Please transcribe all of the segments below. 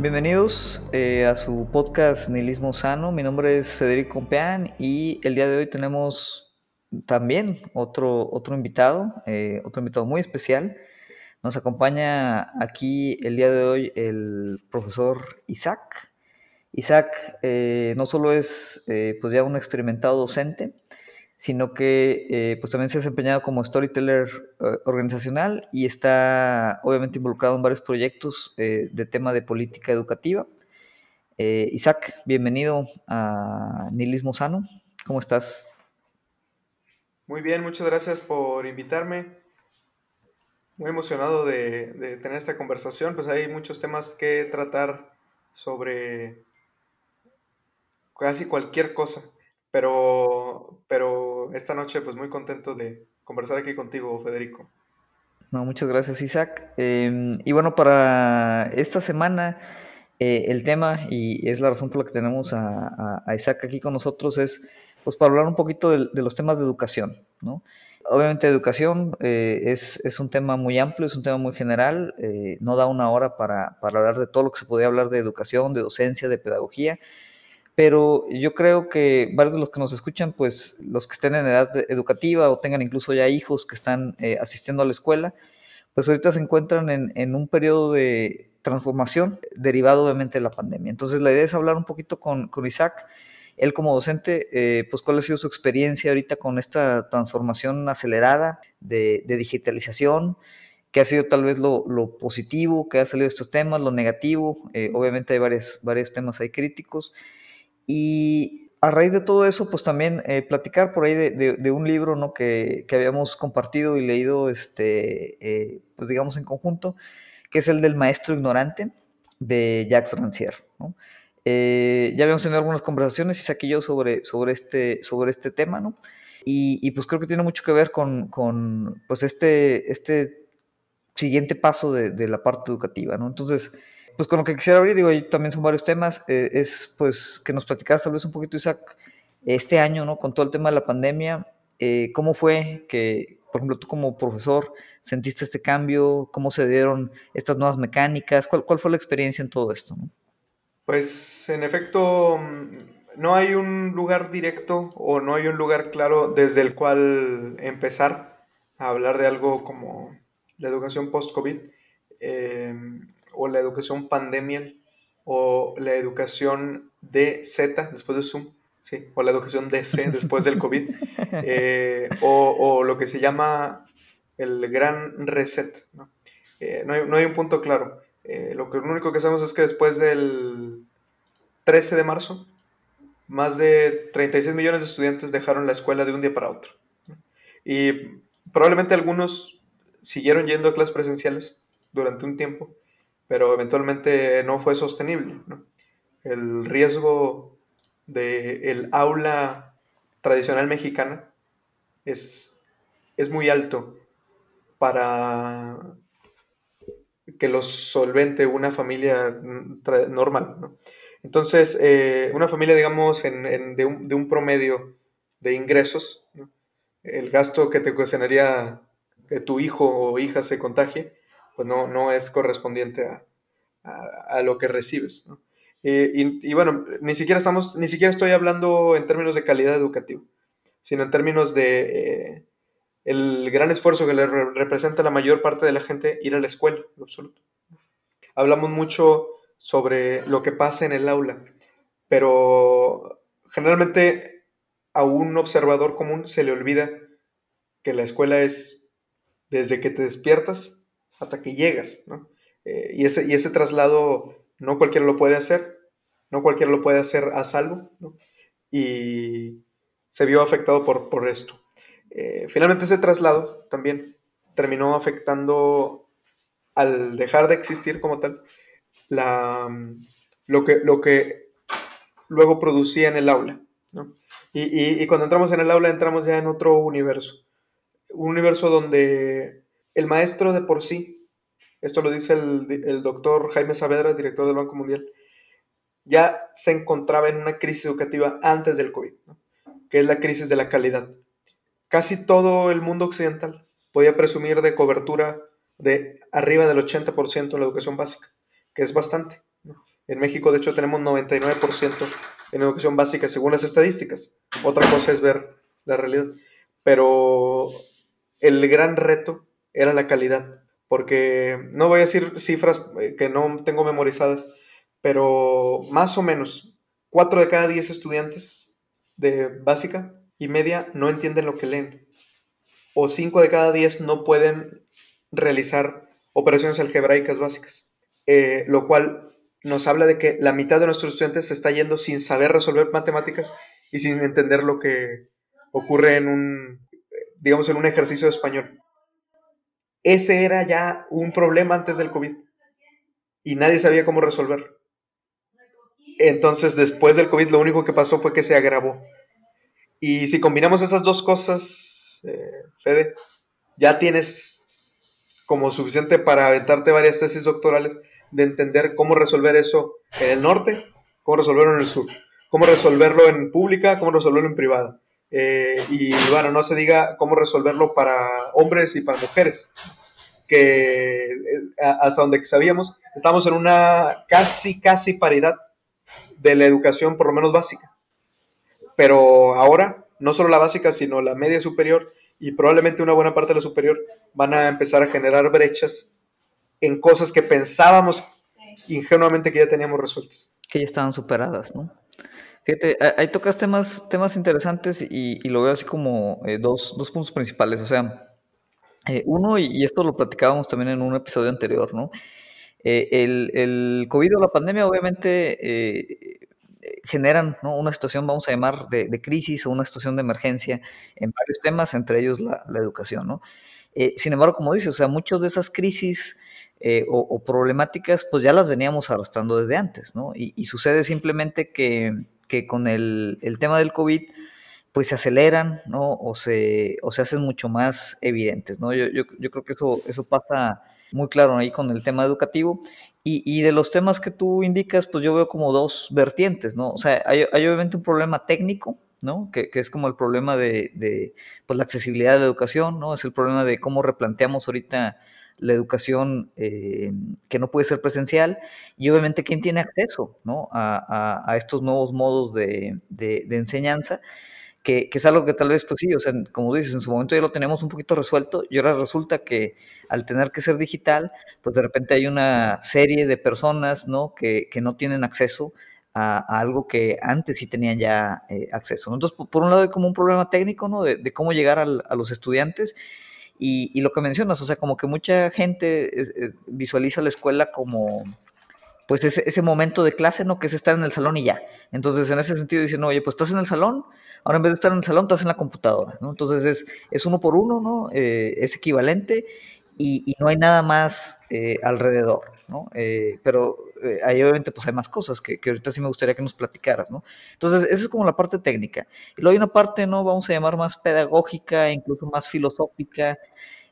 Bienvenidos eh, a su podcast Nihilismo Sano. Mi nombre es Federico Peán y el día de hoy tenemos también otro, otro invitado, eh, otro invitado muy especial. Nos acompaña aquí el día de hoy el profesor Isaac. Isaac eh, no solo es pues ya un experimentado docente, sino que eh, pues también se ha desempeñado como storyteller eh, organizacional y está obviamente involucrado en varios proyectos eh, de tema de política educativa. Isaac, bienvenido a Nihilismo Sano. ¿Cómo estás? Muy bien, muchas gracias por invitarme. Muy emocionado de, de tener esta conversación, pues hay muchos temas que tratar sobre casi cualquier cosa. Pero, pero esta noche pues muy contento de conversar aquí contigo, Federico. No, muchas gracias, Isaac. Em, y bueno, para esta semana eh, el tema, y es la razón por la que tenemos a, Isaac aquí con nosotros, es pues para hablar un poquito de, los temas de educación, ¿no? Obviamente educación eh, es, es, un tema muy amplio, es un tema muy general, eh, no da una hora para, para hablar de todo lo que se podía hablar de educación, de docencia, de pedagogía, pero yo creo que varios de los que nos escuchan, pues los que estén en edad educativa o tengan incluso ya hijos que están eh, asistiendo a la escuela, pues ahorita se encuentran en, un periodo de transformación derivado obviamente de la pandemia. Entonces la idea es hablar un poquito con, Isaac, él como docente, eh, pues cuál ha sido su experiencia ahorita con esta transformación acelerada de, digitalización, qué ha sido tal vez lo, positivo que ha salido de estos temas, lo negativo, eh, obviamente hay varios temas ahí críticos, y a raíz de todo eso, pues también eh, platicar por ahí de, un libro ¿no? que, habíamos compartido y leído, este, eh, pues digamos en conjunto, que es el del Maestro Ignorante de Jacques Rancière. ¿no? Eh, ya habíamos tenido algunas conversaciones, y saqué yo, sobre, sobre, este, sobre este tema, ¿no? Y, pues creo que tiene mucho que ver con, con pues este, este siguiente paso de, de la parte educativa, ¿no? Entonces, pues con lo que quisiera abrir, digo, ahí también son varios temas, eh, es pues que nos platicaras tal vez un poquito, Isaac, este año, ¿no? Con todo el tema de la pandemia, eh, ¿cómo fue que, por ejemplo, tú como profesor, sentiste este cambio? ¿Cómo se dieron estas nuevas mecánicas? ¿Cuál, cuál fue la experiencia en todo esto? Pues en efecto, no hay un lugar directo o no hay un lugar claro desde el cual empezar a hablar de algo como la educación post-COVID. Eh, o la educación pandemial o la educación DZ después de Zoom, ¿sí? o la educación DC después del COVID, eh, o, lo que se llama el gran reset. ¿no? Eh, no, hay, un punto claro. Eh, lo, que, lo único que sabemos es que después del 13 de marzo, más de 36 millones de estudiantes dejaron la escuela de un día para otro. Y probablemente algunos siguieron yendo a clases presenciales durante un tiempo, pero eventualmente no fue sostenible. El riesgo del aula tradicional mexicana es, es muy alto para que los solvente una familia normal. Entonces, eh, una familia, digamos, de, un, promedio de ingresos, el gasto que te ocasionaría que tu hijo o hija se contagie, pues no, no es correspondiente a, a, lo que recibes. Eh, y, bueno, ni siquiera, estamos, ni siquiera estoy hablando en términos de calidad educativa, sino en términos de eh, el gran esfuerzo que le representa a la mayor parte de la gente ir a la escuela, en absoluto. Hablamos mucho sobre lo que pasa en el aula, pero generalmente a un observador común se le olvida que la escuela es desde que te despiertas hasta que llegas, ¿no? Eh, y, ese, y ese traslado no cualquiera lo puede hacer, no cualquiera lo puede hacer a salvo, ¿no? Y se vio afectado por, por esto. Eh, finalmente ese traslado también terminó afectando al dejar de existir como tal la, lo, que, lo que luego producía en el aula. ¿no? Y, y, cuando entramos en el aula entramos ya en otro universo. Un universo donde el maestro de por sí, esto lo dice el, doctor Jaime Saavedra, director del Banco Mundial, ya se encontraba en una crisis educativa antes del COVID, que es la crisis de la calidad. Casi todo el mundo occidental podía presumir de cobertura de arriba del 80% en la educación básica, que es bastante. En México, de hecho, tenemos 99% en educación básica según las estadísticas. Otra cosa es ver la realidad. Pero el gran reto era la calidad, porque no voy a decir cifras eh, que no tengo memorizadas, pero más o menos 4 de cada 10 estudiantes de básica y media no entienden lo que leen. O 5 de cada 10 no pueden realizar operaciones algebraicas básicas. Eh, lo cual nos habla de que la mitad de nuestros estudiantes se está yendo sin saber resolver matemáticas y sin entender lo que ocurre en un, digamos, en un ejercicio de español. Ese era ya un problema antes del COVID y nadie sabía cómo resolverlo. Entonces, después del COVID, lo único que pasó fue que se agravó. Y si combinamos esas dos cosas, eh, Fede, ya tienes como suficiente para aventarte varias tesis doctorales de entender cómo resolver eso en el norte, cómo resolverlo en el sur, cómo resolverlo en pública, cómo resolverlo en privada. Eh, y bueno, no se diga cómo resolverlo para hombres y para mujeres, que eh, hasta donde sabíamos, estamos en una casi, casi paridad de la educación, por lo menos básica. Pero ahora, no solo la básica, sino la media superior y probablemente una buena parte de la superior van a empezar a generar brechas en cosas que pensábamos ingenuamente que ya teníamos resueltas. Que ya estaban superadas, ¿no? Fíjate, ahí tocas temas, temas interesantes y, lo veo así como eh, dos, dos, puntos principales. O sea, eh, uno, y, esto lo platicábamos también en un episodio anterior, ¿no? Eh, el, el, COVID o la pandemia obviamente generan una situación, vamos a llamar, de, crisis o una situación de emergencia en varios temas, entre ellos la, educación, ¿no? sin embargo, como dices, o sea, muchas de esas crisis o, problemáticas, pues ya las veníamos arrastrando desde antes, ¿no? Y, sucede simplemente que, con el, tema del COVID, pues se aceleran, ¿no? O se, o se hacen mucho más evidentes, ¿no? Yo, yo, creo que eso, eso pasa muy claro ahí con el tema educativo. Y, y, de los temas que tú indicas, pues yo veo como dos vertientes, ¿no? O sea, hay, hay obviamente un problema técnico, ¿no? Que, que, es como el problema de, de pues, la accesibilidad de la educación, ¿no? Es el problema de cómo replanteamos ahorita la educación eh, que no puede ser presencial y obviamente quién tiene acceso ¿no? a, a, estos nuevos modos de, de, enseñanza, que, que, es algo que tal vez, pues sí, o sea, como dices, en su momento ya lo tenemos un poquito resuelto y ahora resulta que al tener que ser digital, pues de repente hay una serie de personas ¿no? que, que no tienen acceso a, algo que antes sí tenían ya eh, acceso. Entonces, por, un lado hay como un problema técnico ¿no? de, de cómo llegar al, a los estudiantes y, lo que mencionas, o sea, como que mucha gente visualiza la escuela como, pues ese, ese, momento de clase, ¿no? Que es estar en el salón y ya. Entonces, en ese sentido dicen, oye, pues estás en el salón, ahora en vez de estar en el salón, estás en la computadora, ¿no? Entonces es, es uno por uno, ¿no? Eh, es equivalente y, y, no hay nada más eh, alrededor, ¿no? Eh, pero eh, ahí obviamente pues hay más cosas que, que, ahorita sí me gustaría que nos platicaras, ¿no? Entonces, esa es como la parte técnica. Y luego hay una parte, ¿no? Vamos a llamar más pedagógica, incluso más filosófica,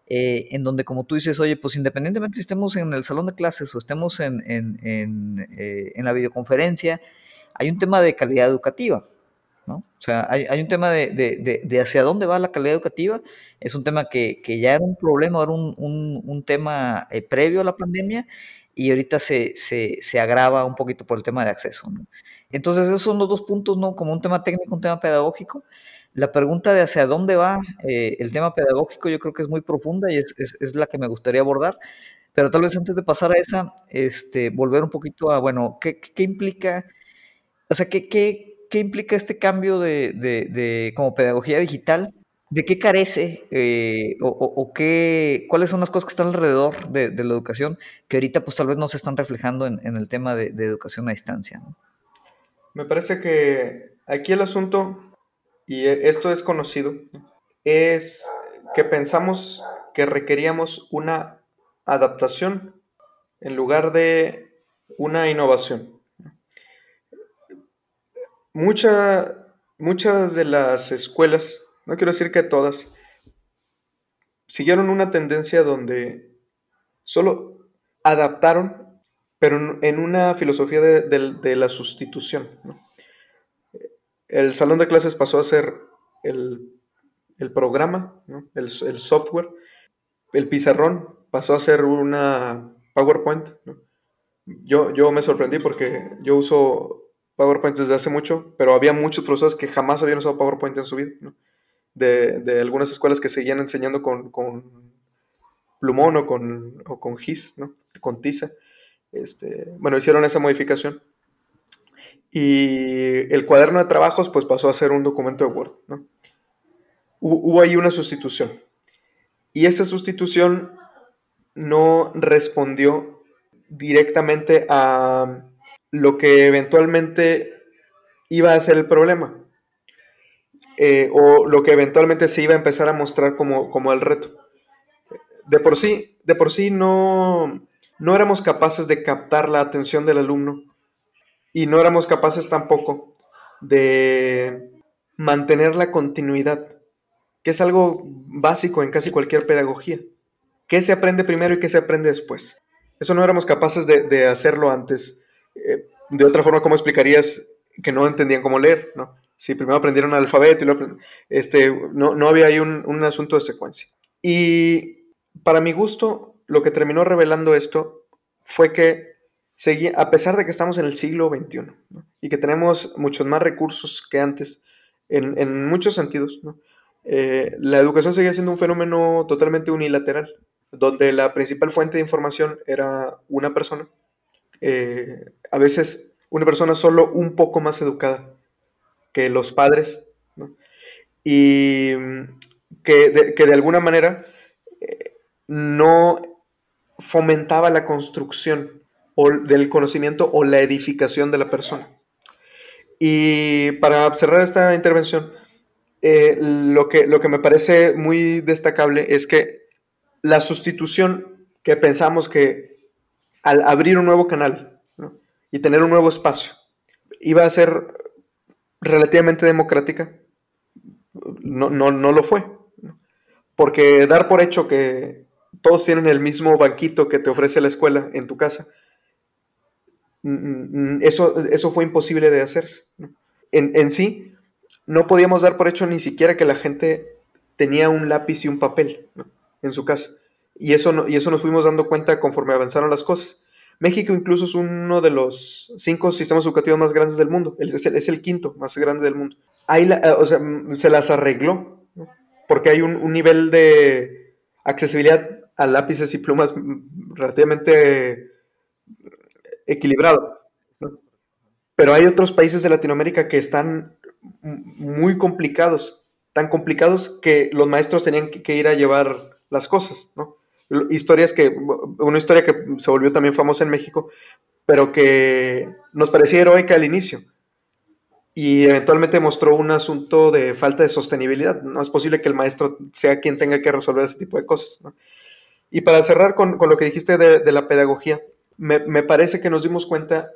eh, en donde como tú dices, oye, pues independientemente si estemos en el salón de clases o estemos en, en, en, eh, la videoconferencia, hay un tema de calidad educativa, ¿no? O sea, hay, hay un tema de, de, de, hacia dónde va la calidad educativa, es un tema que, que ya era un problema, era un, un, un tema previo a la pandemia y ahorita se, se, se, agrava un poquito por el tema de acceso. Entonces, esos son los dos puntos, ¿no? Como un tema técnico, un tema pedagógico. La pregunta de hacia dónde va eh, el tema pedagógico yo creo que es muy profunda y es, es, es, la que me gustaría abordar. Pero tal vez antes de pasar a esa, este, volver un poquito a, bueno, ¿qué, qué implica, o sea, qué, qué, qué implica este cambio de, de, de como pedagogía digital ¿De qué carece eh, o, qué, cuáles son las cosas que están alrededor de, la educación que ahorita pues tal vez no se están reflejando en, el tema de, educación a distancia? Me parece que aquí el asunto, y esto es conocido, es que pensamos que requeríamos una adaptación en lugar de una innovación. Mucha, muchas de las escuelas no quiero decir que todas, siguieron una tendencia donde solo adaptaron, pero en una filosofía de, de, la sustitución. El salón de clases pasó a ser el, el programa, el, el, software, el pizarrón pasó a ser una PowerPoint. Yo, yo me sorprendí porque yo uso PowerPoint desde hace mucho, pero había muchos profesores que jamás habían usado PowerPoint en su vida, de, algunas escuelas que seguían enseñando con, con plumón o con, o con GIS, ¿no? con tiza. Este, bueno, hicieron esa modificación. Y el cuaderno de trabajos pues pasó a ser un documento de Word. ¿no? Hubo ahí una sustitución. Y esa sustitución no respondió directamente a lo que eventualmente iba a ser el problema. Eh, o lo que eventualmente se iba a empezar a mostrar como, como el reto. De por sí, de por sí no, no éramos capaces de captar la atención del alumno y no éramos capaces tampoco de mantener la continuidad, que es algo básico en casi cualquier pedagogía. ¿Qué se aprende primero y qué se aprende después? Eso no éramos capaces de, hacerlo antes. Eh, de otra forma, ¿cómo explicarías que no entendían cómo leer? ¿no? Si primero aprendieron el alfabeto y luego, este, no, no había ahí un, un asunto de secuencia. Y para mi gusto, lo que terminó revelando esto fue que seguía, a pesar de que estamos en el siglo XXI y que tenemos muchos más recursos que antes, en, en muchos sentidos, eh, la educación seguía siendo un fenómeno totalmente unilateral, donde la principal fuente de información era una persona, eh, a veces una persona solo un poco más educada que los padres, y que de, que de alguna manera eh, no fomentaba la construcción o del conocimiento o la edificación de la persona. Y para cerrar esta intervención, eh, lo, que, lo que me parece muy destacable es que la sustitución que pensamos que al abrir un nuevo canal y tener un nuevo espacio iba a ser relativamente democrática, no, no, no lo fue. Porque dar por hecho que todos tienen el mismo banquito que te ofrece la escuela en tu casa, eso, eso fue imposible de hacerse. En, sí, no podíamos dar por hecho ni siquiera que la gente tenía un lápiz y un papel en su casa. Y eso, y eso nos fuimos dando cuenta conforme avanzaron las cosas. México incluso es uno de los cinco sistemas educativos más grandes del mundo. Es el, quinto más grande del mundo. Ahí o sea, se las arregló, porque hay un, un nivel de accesibilidad a lápices y plumas relativamente equilibrado. Pero hay otros países de Latinoamérica que están muy complicados, tan complicados que los maestros tenían que, ir a llevar las cosas, ¿no? Historias que, una historia que se volvió también famosa en México, pero que nos parecía heroica al inicio y eventualmente mostró un asunto de falta de sostenibilidad. No es posible que el maestro sea quien tenga que resolver ese tipo de cosas. Y para cerrar con, lo que dijiste de, la pedagogía, me, parece que nos dimos cuenta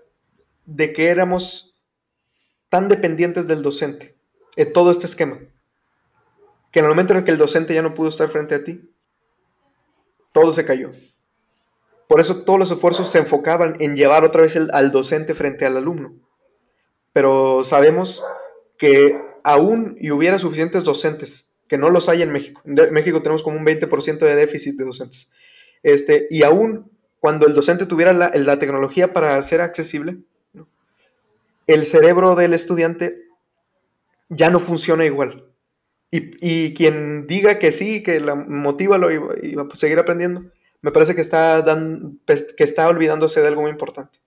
de que éramos tan dependientes del docente en todo este esquema, que en el momento en que el docente ya no pudo estar frente a ti, todo se cayó. Por eso todos los esfuerzos se enfocaban en llevar otra vez al docente frente al alumno. Pero sabemos que aún y hubiera suficientes docentes que no los hay en México. En México tenemos como un 20% de déficit de docentes. Este, y aún cuando el docente tuviera la, la tecnología para ser accesible, el cerebro del estudiante ya no funciona igual. Y, y, quien diga que sí, que la motiva y, va a seguir aprendiendo, me parece que está, dan, que está olvidándose de algo muy importante.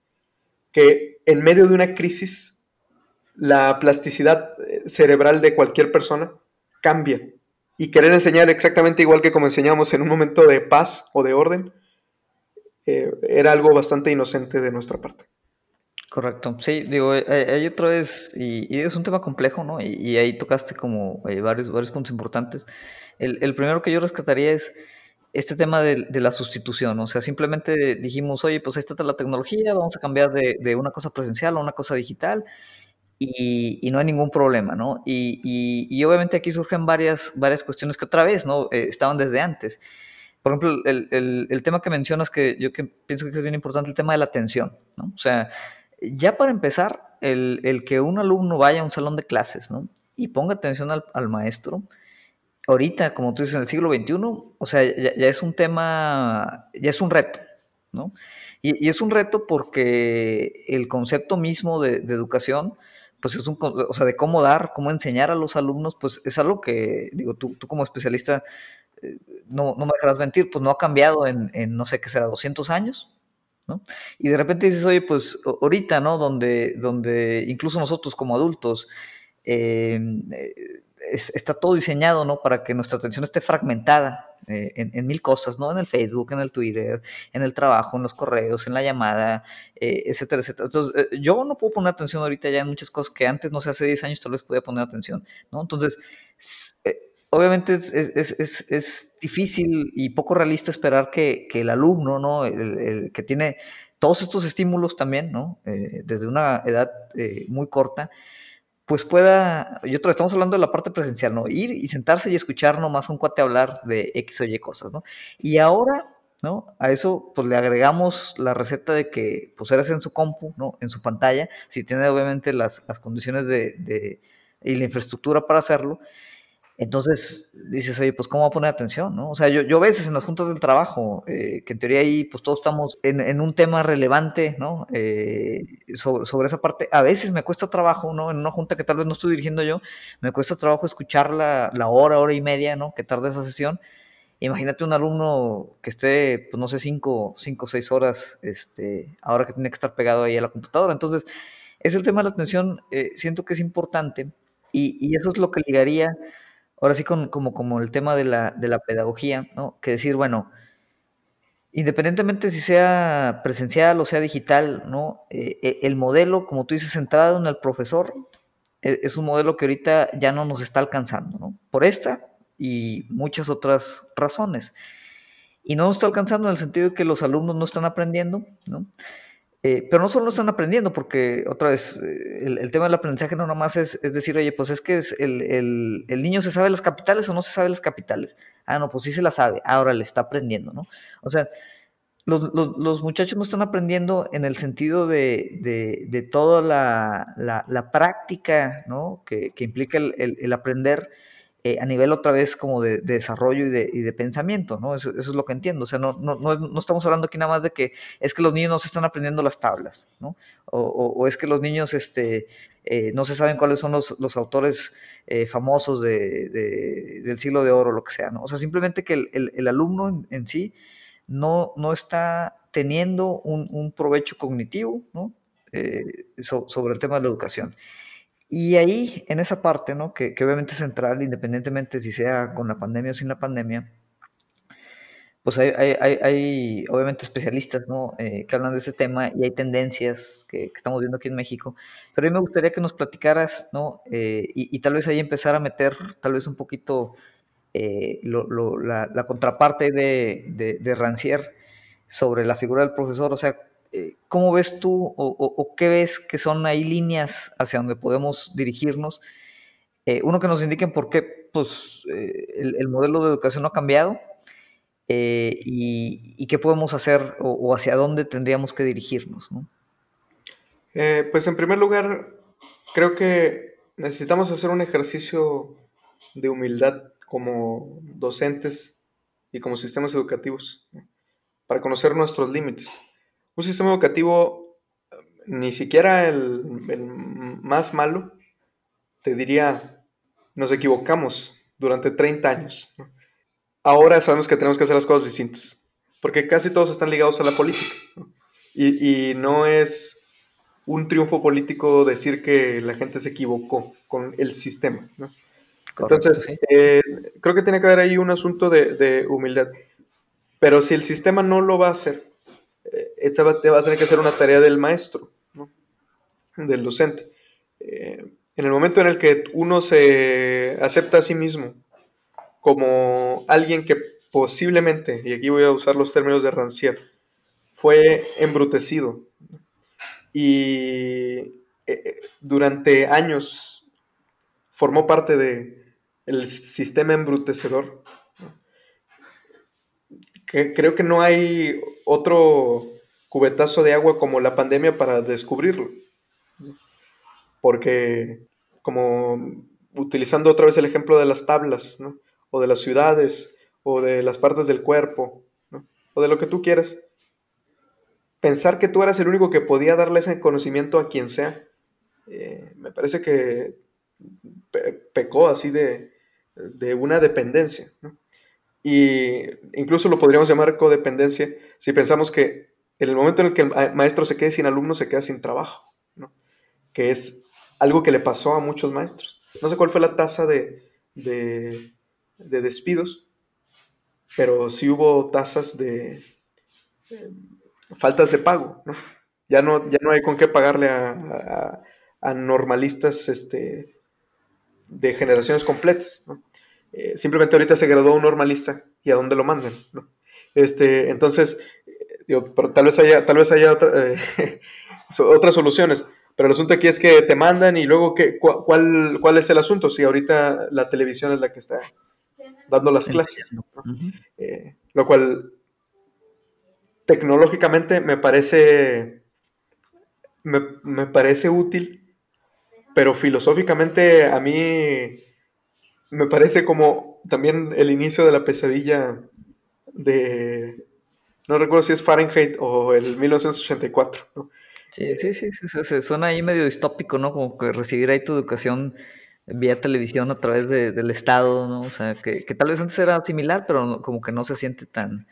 Que en medio de una crisis, la plasticidad eh, cerebral de cualquier persona cambia. Y querer enseñar exactamente igual que como enseñamos en un momento de paz o de orden, eh, era algo bastante inocente de nuestra parte. Correcto. Sí, digo, eh, eh, hay otra vez, y, es un tema complejo, ¿no? Y, ahí tocaste como varios, varios puntos importantes. El, primero que yo rescataría es este tema de, la sustitución, o sea, simplemente dijimos, oye, pues ahí está la tecnología, vamos a cambiar de, de una cosa presencial a una cosa digital, y, no hay ningún problema, ¿no? Y, obviamente aquí surgen varias, varias cuestiones que otra vez, ¿no? Eh, estaban desde antes. Por ejemplo, el, tema que mencionas, que yo que pienso que es bien importante, el tema de la atención, ¿no? O sea, ya para empezar, el, que un alumno vaya a un salón de clases, ¿no? Y ponga atención al, maestro, ahorita, como tú dices, en el siglo XXI, o sea, ya, ya, es un tema, ya es un reto, ¿no? Y, es un reto porque el concepto mismo de, educación, pues es un, o sea, de cómo dar, cómo enseñar a los alumnos, pues es algo que, digo, tú, tú como especialista, eh, no, no, me dejarás mentir, pues no ha cambiado en, en, no sé qué será, 200 años, Y de repente dices, oye, pues ahorita, ¿no? Donde, donde incluso nosotros como adultos, eh, está todo diseñado, ¿no? Para que nuestra atención esté fragmentada eh, en, mil cosas, ¿no? En el Facebook, en el Twitter, en el trabajo, en los correos, en la llamada, eh, etcétera, etcétera. Entonces, yo no puedo poner atención ahorita ya en muchas cosas que antes, no sé, hace 10 años tal vez podía poner atención, ¿no? Entonces, obviamente es, es, es, es, difícil y poco realista esperar que, que el alumno, ¿no? El, que tiene todos estos estímulos también, ¿no? desde una edad muy corta, pues pueda, yo te estamos hablando de la parte presencial, ¿no? Ir y sentarse y escuchar nomás un cuate hablar de X o Y cosas, ¿no? Y ahora, ¿no? A eso, pues le agregamos la receta de que, pues eres en su compu, ¿no? En su pantalla, si tiene obviamente las, las condiciones de, de, y la infraestructura para hacerlo, entonces dices, oye, pues ¿cómo va a poner atención? ¿no? O sea, yo, yo a veces en las juntas del trabajo, eh, que en teoría ahí pues todos estamos en, en un tema relevante, ¿no? Eh, sobre, sobre, esa parte, a veces me cuesta trabajo, ¿no? En una junta que tal vez no estoy dirigiendo yo, me cuesta trabajo escuchar la, la hora, hora y media, ¿no? Que tarda esa sesión. Imagínate un alumno que esté, pues no sé, cinco, cinco o seis horas, este, ahora que tiene que estar pegado ahí a la computadora. Entonces, es el tema de la atención, eh, siento que es importante y, y eso es lo que ligaría ahora sí con, como, el tema de la, de la pedagogía, ¿no? Que decir, bueno, independientemente si sea presencial o sea digital, ¿no? Eh, eh, el modelo, como tú dices, centrado en el profesor, e, es, un modelo que ahorita ya no nos está alcanzando, ¿no? Por esta y muchas otras razones. Y no nos está alcanzando en el sentido de que los alumnos no están aprendiendo, ¿no? Eh, pero no solo están aprendiendo, porque otra vez, eh, el, tema del aprendizaje no nomás es, es decir, oye, pues es que el, el, niño se sabe las capitales o no se sabe las capitales. Ah, no, pues sí se las sabe, ahora le está aprendiendo, ¿no? O sea, los, los, muchachos no están aprendiendo en el sentido de, de, de toda la, la, la, práctica, ¿no? Que, que implica el aprender eh, a nivel otra vez como de, de desarrollo y de, pensamiento, ¿no? Eso, eso, es lo que entiendo. O sea, no, no, no, estamos hablando aquí nada más de que es que los niños no se están aprendiendo las tablas, ¿no? O, o, es que los niños este, eh, no se saben cuáles son los, los autores eh, famosos de, del siglo de oro, lo que sea, ¿no? O sea, simplemente que el, el, alumno en, sí no, no está teniendo un, un provecho cognitivo, ¿no? So, sobre el tema de la educación. Y ahí, en esa parte, ¿no? Que, que, obviamente es central, independientemente si sea con la pandemia o sin la pandemia, pues hay, hay, hay, obviamente especialistas, ¿no? Eh, que hablan de ese tema y hay tendencias que, estamos viendo aquí en México. Pero a mí me gustaría que nos platicaras, ¿no? Eh, y, y, tal vez ahí empezar a meter, tal vez un poquito, eh, la, contraparte de, de, de Rancière sobre la figura del profesor, o sea, eh, ¿cómo ves tú o, qué ves que son ahí líneas hacia donde podemos dirigirnos? Eh, uno, que nos indiquen por qué pues, eh, el, el, modelo de educación no ha cambiado y, qué podemos hacer o, hacia dónde tendríamos que dirigirnos. ¿no? Pues en primer lugar, creo que necesitamos hacer un ejercicio de humildad como docentes y como sistemas educativos para conocer nuestros límites un sistema educativo, ni siquiera el, el, más malo, te diría, nos equivocamos durante 30 años. Ahora sabemos que tenemos que hacer las cosas distintas, porque casi todos están ligados a la política. Y, y no es un triunfo político decir que la gente se equivocó con el sistema. ¿no? Entonces, eh, creo que tiene que haber ahí un asunto de, de humildad. Pero si el sistema no lo va a hacer, esa va, a tener que ser una tarea del maestro, del docente. Eh, en el momento en el que uno se acepta a sí mismo como alguien que posiblemente, y aquí voy a usar los términos de Rancière, fue embrutecido y eh, durante años formó parte del de sistema embrutecedor, creo que no hay otro cubetazo de agua como la pandemia para descubrirlo. Porque, como utilizando otra vez el ejemplo de las tablas, o de las ciudades, o de las partes del cuerpo, o de lo que tú quieras, pensar que tú eras el único que podía darle ese conocimiento a quien sea, eh, me parece que pecó así de, una dependencia. Y incluso lo podríamos llamar codependencia si pensamos que en el momento en el que el maestro se quede sin alumnos, se queda sin trabajo, que es algo que le pasó a muchos maestros. No sé cuál fue la tasa de, de, despidos, pero sí hubo tasas de eh, faltas de pago. Ya, no, ya no hay con qué pagarle a, normalistas este, de generaciones completas. Eh, simplemente ahorita se graduó un normalista y a dónde lo mandan. Este, entonces, eh, pero tal vez haya, tal vez haya otras soluciones. Pero el asunto aquí es que te mandan y luego, ¿qué, cuál, ¿cuál es el asunto? Si ahorita la televisión es la que está dando las clases. Eh, lo cual tecnológicamente me parece, me, parece útil, pero filosóficamente a mí me parece como también el inicio de la pesadilla de, no recuerdo si es Fahrenheit o el 1984, ¿no? Sí, sí, sí, sí, suena ahí medio distópico, ¿no? Como que recibir ahí tu educación vía televisión a través del Estado, ¿no? O sea, que, tal vez antes era similar, pero como que no se siente tan,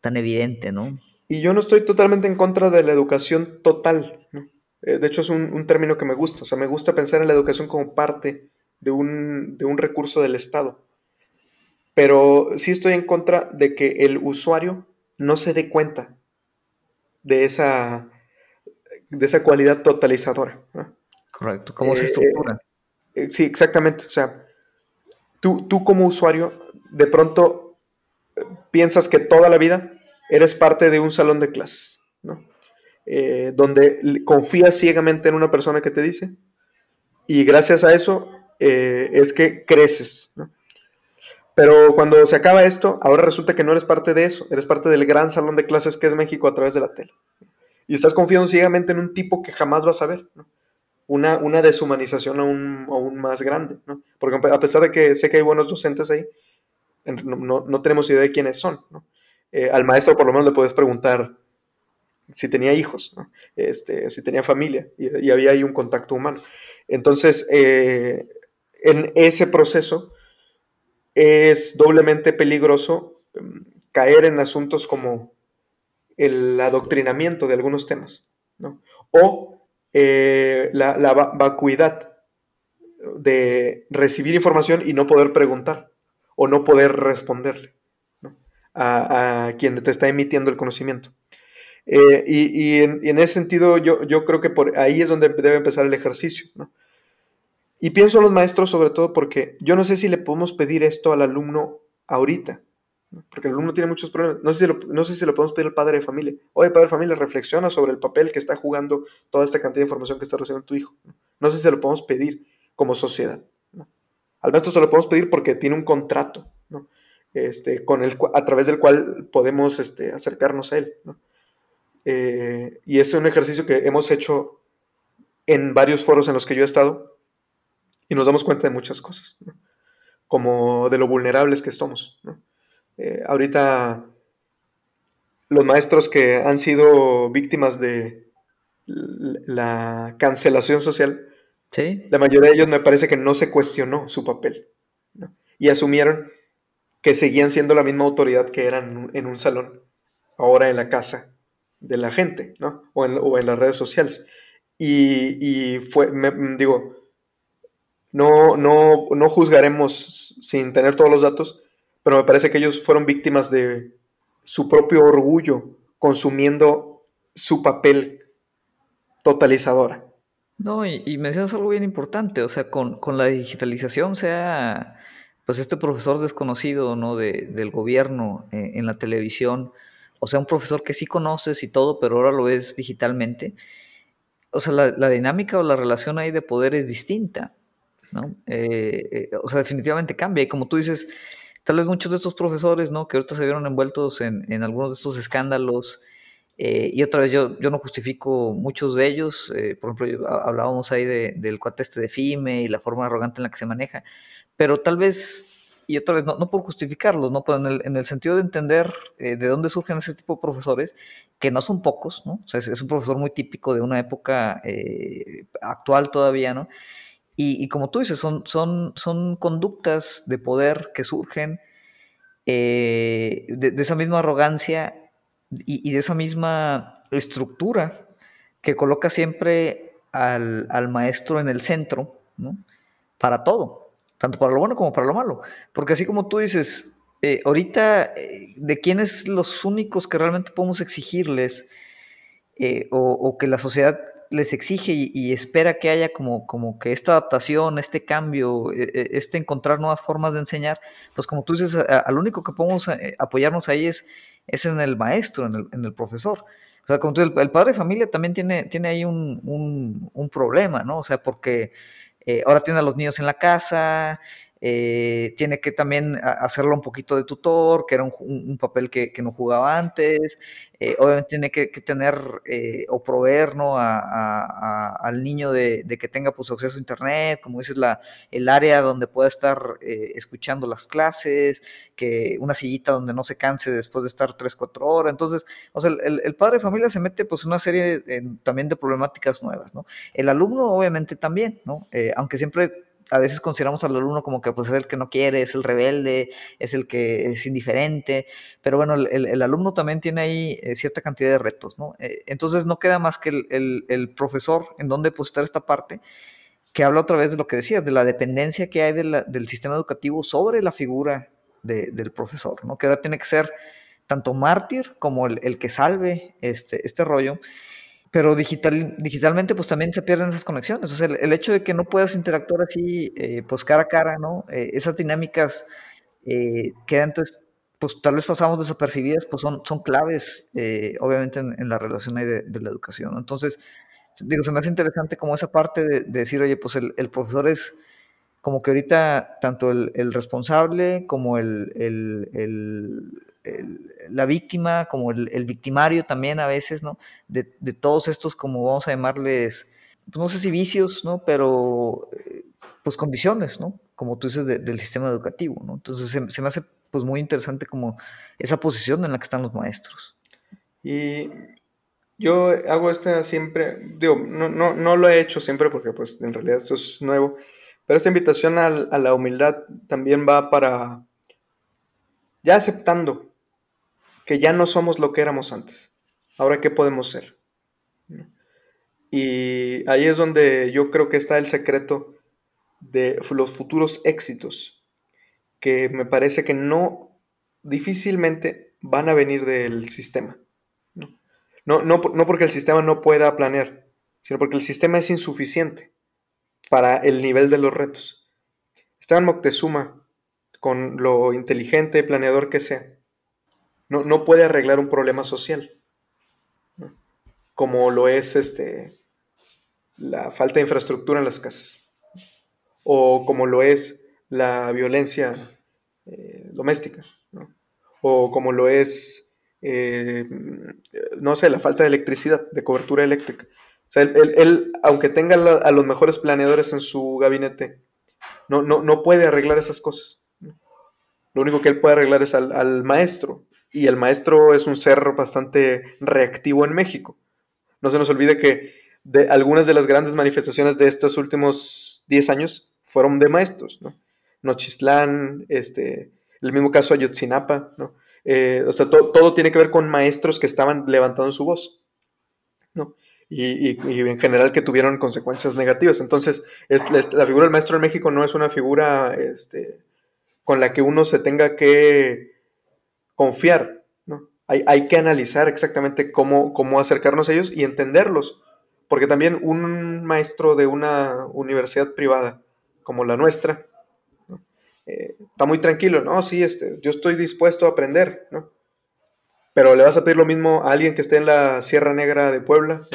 tan evidente, ¿no? Y yo no estoy totalmente en contra de la educación total, ¿no? Eh, de hecho, es un, término que me gusta, o sea, me gusta pensar en la educación como parte de un, de un recurso del Estado. Pero sí estoy en contra de que el usuario no se dé cuenta de esa de esa cualidad totalizadora. Correcto, ¿cómo se eh, estructura? Eh, sí, exactamente. O sea, tú, tú como usuario, de pronto eh, piensas que toda la vida eres parte de un salón de clases, ¿no? donde confías ciegamente en una persona que te dice, y gracias a eso es que creces, ¿no? Pero cuando se acaba esto, ahora resulta que no eres parte de eso, eres parte del gran salón de clases que es México a través de la tele y estás confiando ciegamente en un tipo que jamás vas a ver. Una, una deshumanización aún, aún más grande, ¿no? Porque a pesar de que sé que hay buenos docentes ahí, no, no, tenemos idea de quiénes son. Eh, al maestro por lo menos le puedes preguntar si tenía hijos, este, si tenía familia, y, había ahí un contacto humano. Entonces, eh, en ese proceso es doblemente peligroso mm, caer en asuntos como el adoctrinamiento de algunos temas. O eh, la, vacuidad de recibir información y no poder preguntar o no poder responderle a, quien te está emitiendo el conocimiento. Eh, y, en, ese sentido yo, yo, creo que por ahí es donde debe empezar el ejercicio. Y pienso en los maestros sobre todo porque yo no sé si le podemos pedir esto al alumno ahorita porque el alumno tiene muchos problemas. No sé, si lo, no sé si lo podemos pedir al padre de familia. Oye, padre de familia, reflexiona sobre el papel que está jugando toda esta cantidad de información que está recibiendo tu hijo. No sé si se lo podemos pedir como sociedad. Al maestro se lo podemos pedir porque tiene un contrato, este, con el, a través del cual podemos este, acercarnos a él. Eh, y es un ejercicio que hemos hecho en varios foros en los que yo he estado y nos damos cuenta de muchas cosas, como de lo vulnerables que. ¿no? Eh, ahorita los maestros que han sido víctimas de la cancelación social, la mayoría de ellos me parece que no se cuestionó su papel y asumieron que seguían siendo la misma autoridad que eran en un salón, ahora en la casa de la gente, O en, las redes sociales. Y, fue, digo, no, no, no juzgaremos sin tener todos los datos, pero me parece que ellos fueron víctimas de su propio orgullo consumiendo su papel totalizadora. No, y, mencionas algo bien importante, o sea, con, la digitalización, sea pues este profesor desconocido, ¿no? De, del gobierno eh, en la televisión, o sea, un profesor que sí conoces y todo, pero ahora lo ves digitalmente, o sea, la, dinámica o la relación ahí de poder es distinta, ¿no? Eh, eh, o sea, definitivamente cambia, y como tú dices, tal vez muchos de estos profesores, ¿no? Que ahorita se vieron envueltos en, en algunos de estos escándalos, eh, y otra vez yo, yo no justifico muchos de ellos, por ejemplo, hablábamos ahí de, del cuate este de FIME y la forma arrogante en la que se maneja, pero tal vez y otra vez, no, no por justificarlos, ¿no? Pero en el, en el sentido de entender de dónde surgen ese tipo de profesores, que no son pocos, ¿no? Es, es un profesor muy típico de una época actual todavía, ¿no? Y, como tú dices, son, son, son conductas de poder que surgen eh, de, esa misma arrogancia y, de esa misma estructura que coloca siempre al, al maestro en el centro, ¿no? Para todo, tanto para lo bueno como para lo malo. Porque así como tú dices, eh, ahorita, eh, ¿de quiénes los únicos que realmente podemos exigirles o, que la sociedad les exige y, espera que haya como, como que esta adaptación, este cambio, este encontrar nuevas formas de enseñar? Pues como tú dices, al único que podemos apoyarnos ahí es, es en el maestro, en el, en el profesor. O sea, como tú, el, el, padre de familia también tiene, tiene ahí un, un, un problema, ¿no? O sea, porque eh, ahora tiene a los niños en la casa, eh, tiene que también hacerlo un poquito de tutor, que era un, papel que, no jugaba antes, eh, obviamente tiene que, tener eh, o proveer ¿no? al niño de, que tenga pues, acceso a internet, como dices, el área donde pueda estar escuchando las clases, que una sillita donde no se canse después de estar 3, 4 horas, entonces, o sea, el, padre de familia se mete pues una serie también de problemáticas nuevas, ¿no? El alumno obviamente también, ¿no? Aunque siempre a veces consideramos al alumno como que pues es el que no quiere, es el rebelde, es el que es indiferente, pero bueno, el, alumno también tiene ahí eh, cierta cantidad de retos, ¿no? Eh, entonces no queda más que el, profesor en donde depositar esta parte, que habla otra vez de lo que decías, de la dependencia que hay del sistema educativo sobre la figura de, del profesor, ¿no? Que ahora tiene que ser tanto mártir como el, el que salve este, este rollo pero digital, digitalmente pues también se pierden esas conexiones. O sea, el, hecho de que no puedas interactuar así, eh, pues cara a cara, ¿no? Eh, esas dinámicas eh, que antes, pues tal vez pasamos desapercibidas, pues son, son claves, eh, obviamente, en, la relación de, la educación. Entonces, digo, se me hace interesante como esa parte de, de decir, oye, pues el, el, profesor es como que ahorita tanto el, el responsable como el, la víctima, como el, victimario también a veces, ¿no? De, todos estos, como vamos a llamarles, pues no sé si vicios, ¿no? Pero, eh, pues condiciones, ¿no? Como tú dices, de, del sistema educativo, ¿no? Entonces se, se, me hace, pues muy interesante como esa posición en la que están los maestros. Y yo hago esta siempre, digo, no, no, no lo he hecho siempre porque, pues, en realidad esto es nuevo, pero esta invitación a, a la humildad también va para ya aceptando que ya no somos lo que éramos antes. Ahora, ¿qué podemos ser? Y ahí es donde yo creo que está el secreto de los futuros éxitos, que me parece que no, difícilmente van a venir del sistema. No, no, no, porque el sistema no pueda planear, sino porque el sistema es insuficiente para el nivel de los retos. Esteban Moctezuma, con lo inteligente, planeador que sea, no, no puede arreglar un problema social, como lo es este, la falta de infraestructura en las casas, o como lo es la violencia eh, doméstica, o como lo es, eh, no sé, la falta de electricidad, de cobertura eléctrica. O sea, él, él, él aunque tenga a los mejores planeadores en su gabinete, no, no, no puede arreglar esas cosas. Lo único que él puede arreglar es al, al, maestro. Y el maestro es un ser bastante reactivo en México. No se nos olvide que de, algunas de las grandes manifestaciones de estos últimos 10 años fueron de maestros, ¿no? Nochistlán, este, el mismo caso Ayotzinapa, ¿no? Eh, o sea, to, todo tiene que ver con maestros que estaban levantando su voz, ¿no? Y, y, en general que tuvieron consecuencias negativas. Entonces, es, la, figura del maestro en México no es una figura este, con la que uno se tenga que confiar. ¿no? Hay, hay, que analizar exactamente cómo, cómo acercarnos a ellos y entenderlos. Porque también un maestro de una universidad privada como la nuestra eh, está muy tranquilo, ¿no? Sí, este, yo estoy dispuesto a aprender, ¿no? Pero le vas a pedir lo mismo a alguien que esté en la Sierra Negra de Puebla,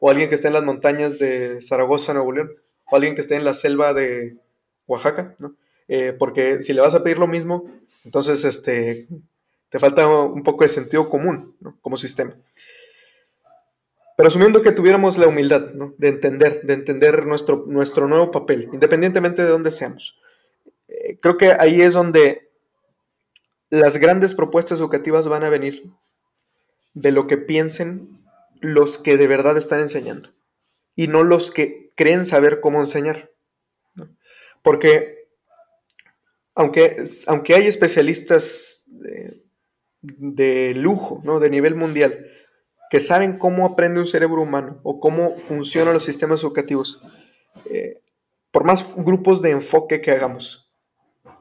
o alguien que esté en las montañas de Zaragoza, Nuevo León, o alguien que esté en la selva de Oaxaca, ¿no? Eh, porque si le vas a pedir lo mismo, entonces este, te falta un poco de sentido común como sistema. Pero asumiendo que tuviéramos la humildad ¿no? de entender, de entender nuestro, nuestro nuevo papel, independientemente de dónde seamos, eh, creo que ahí es donde las grandes propuestas educativas van a venir de lo que piensen los que de verdad están enseñando y no los que creen saber cómo enseñar. Porque aunque, aunque hay especialistas de, lujo, ¿no? de nivel mundial, que saben cómo aprende un cerebro humano o cómo funcionan los sistemas educativos, eh, por más grupos de enfoque que hagamos, va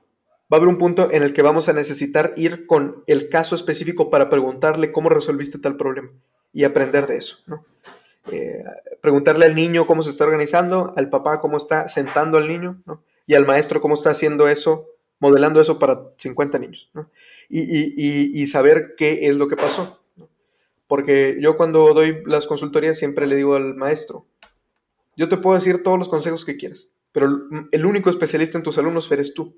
a haber un punto en el que vamos a necesitar ir con el caso específico para preguntarle cómo resolviste tal problema y aprender de eso. Eh, preguntarle al niño cómo se está organizando, al papá cómo está sentando al niño y al maestro cómo está haciendo eso, modelando eso para 50 niños. Y, saber qué es lo que pasó. Porque yo cuando doy las consultorías siempre le digo al maestro, yo te puedo decir todos los consejos que quieras, pero el único especialista en tus alumnos eres tú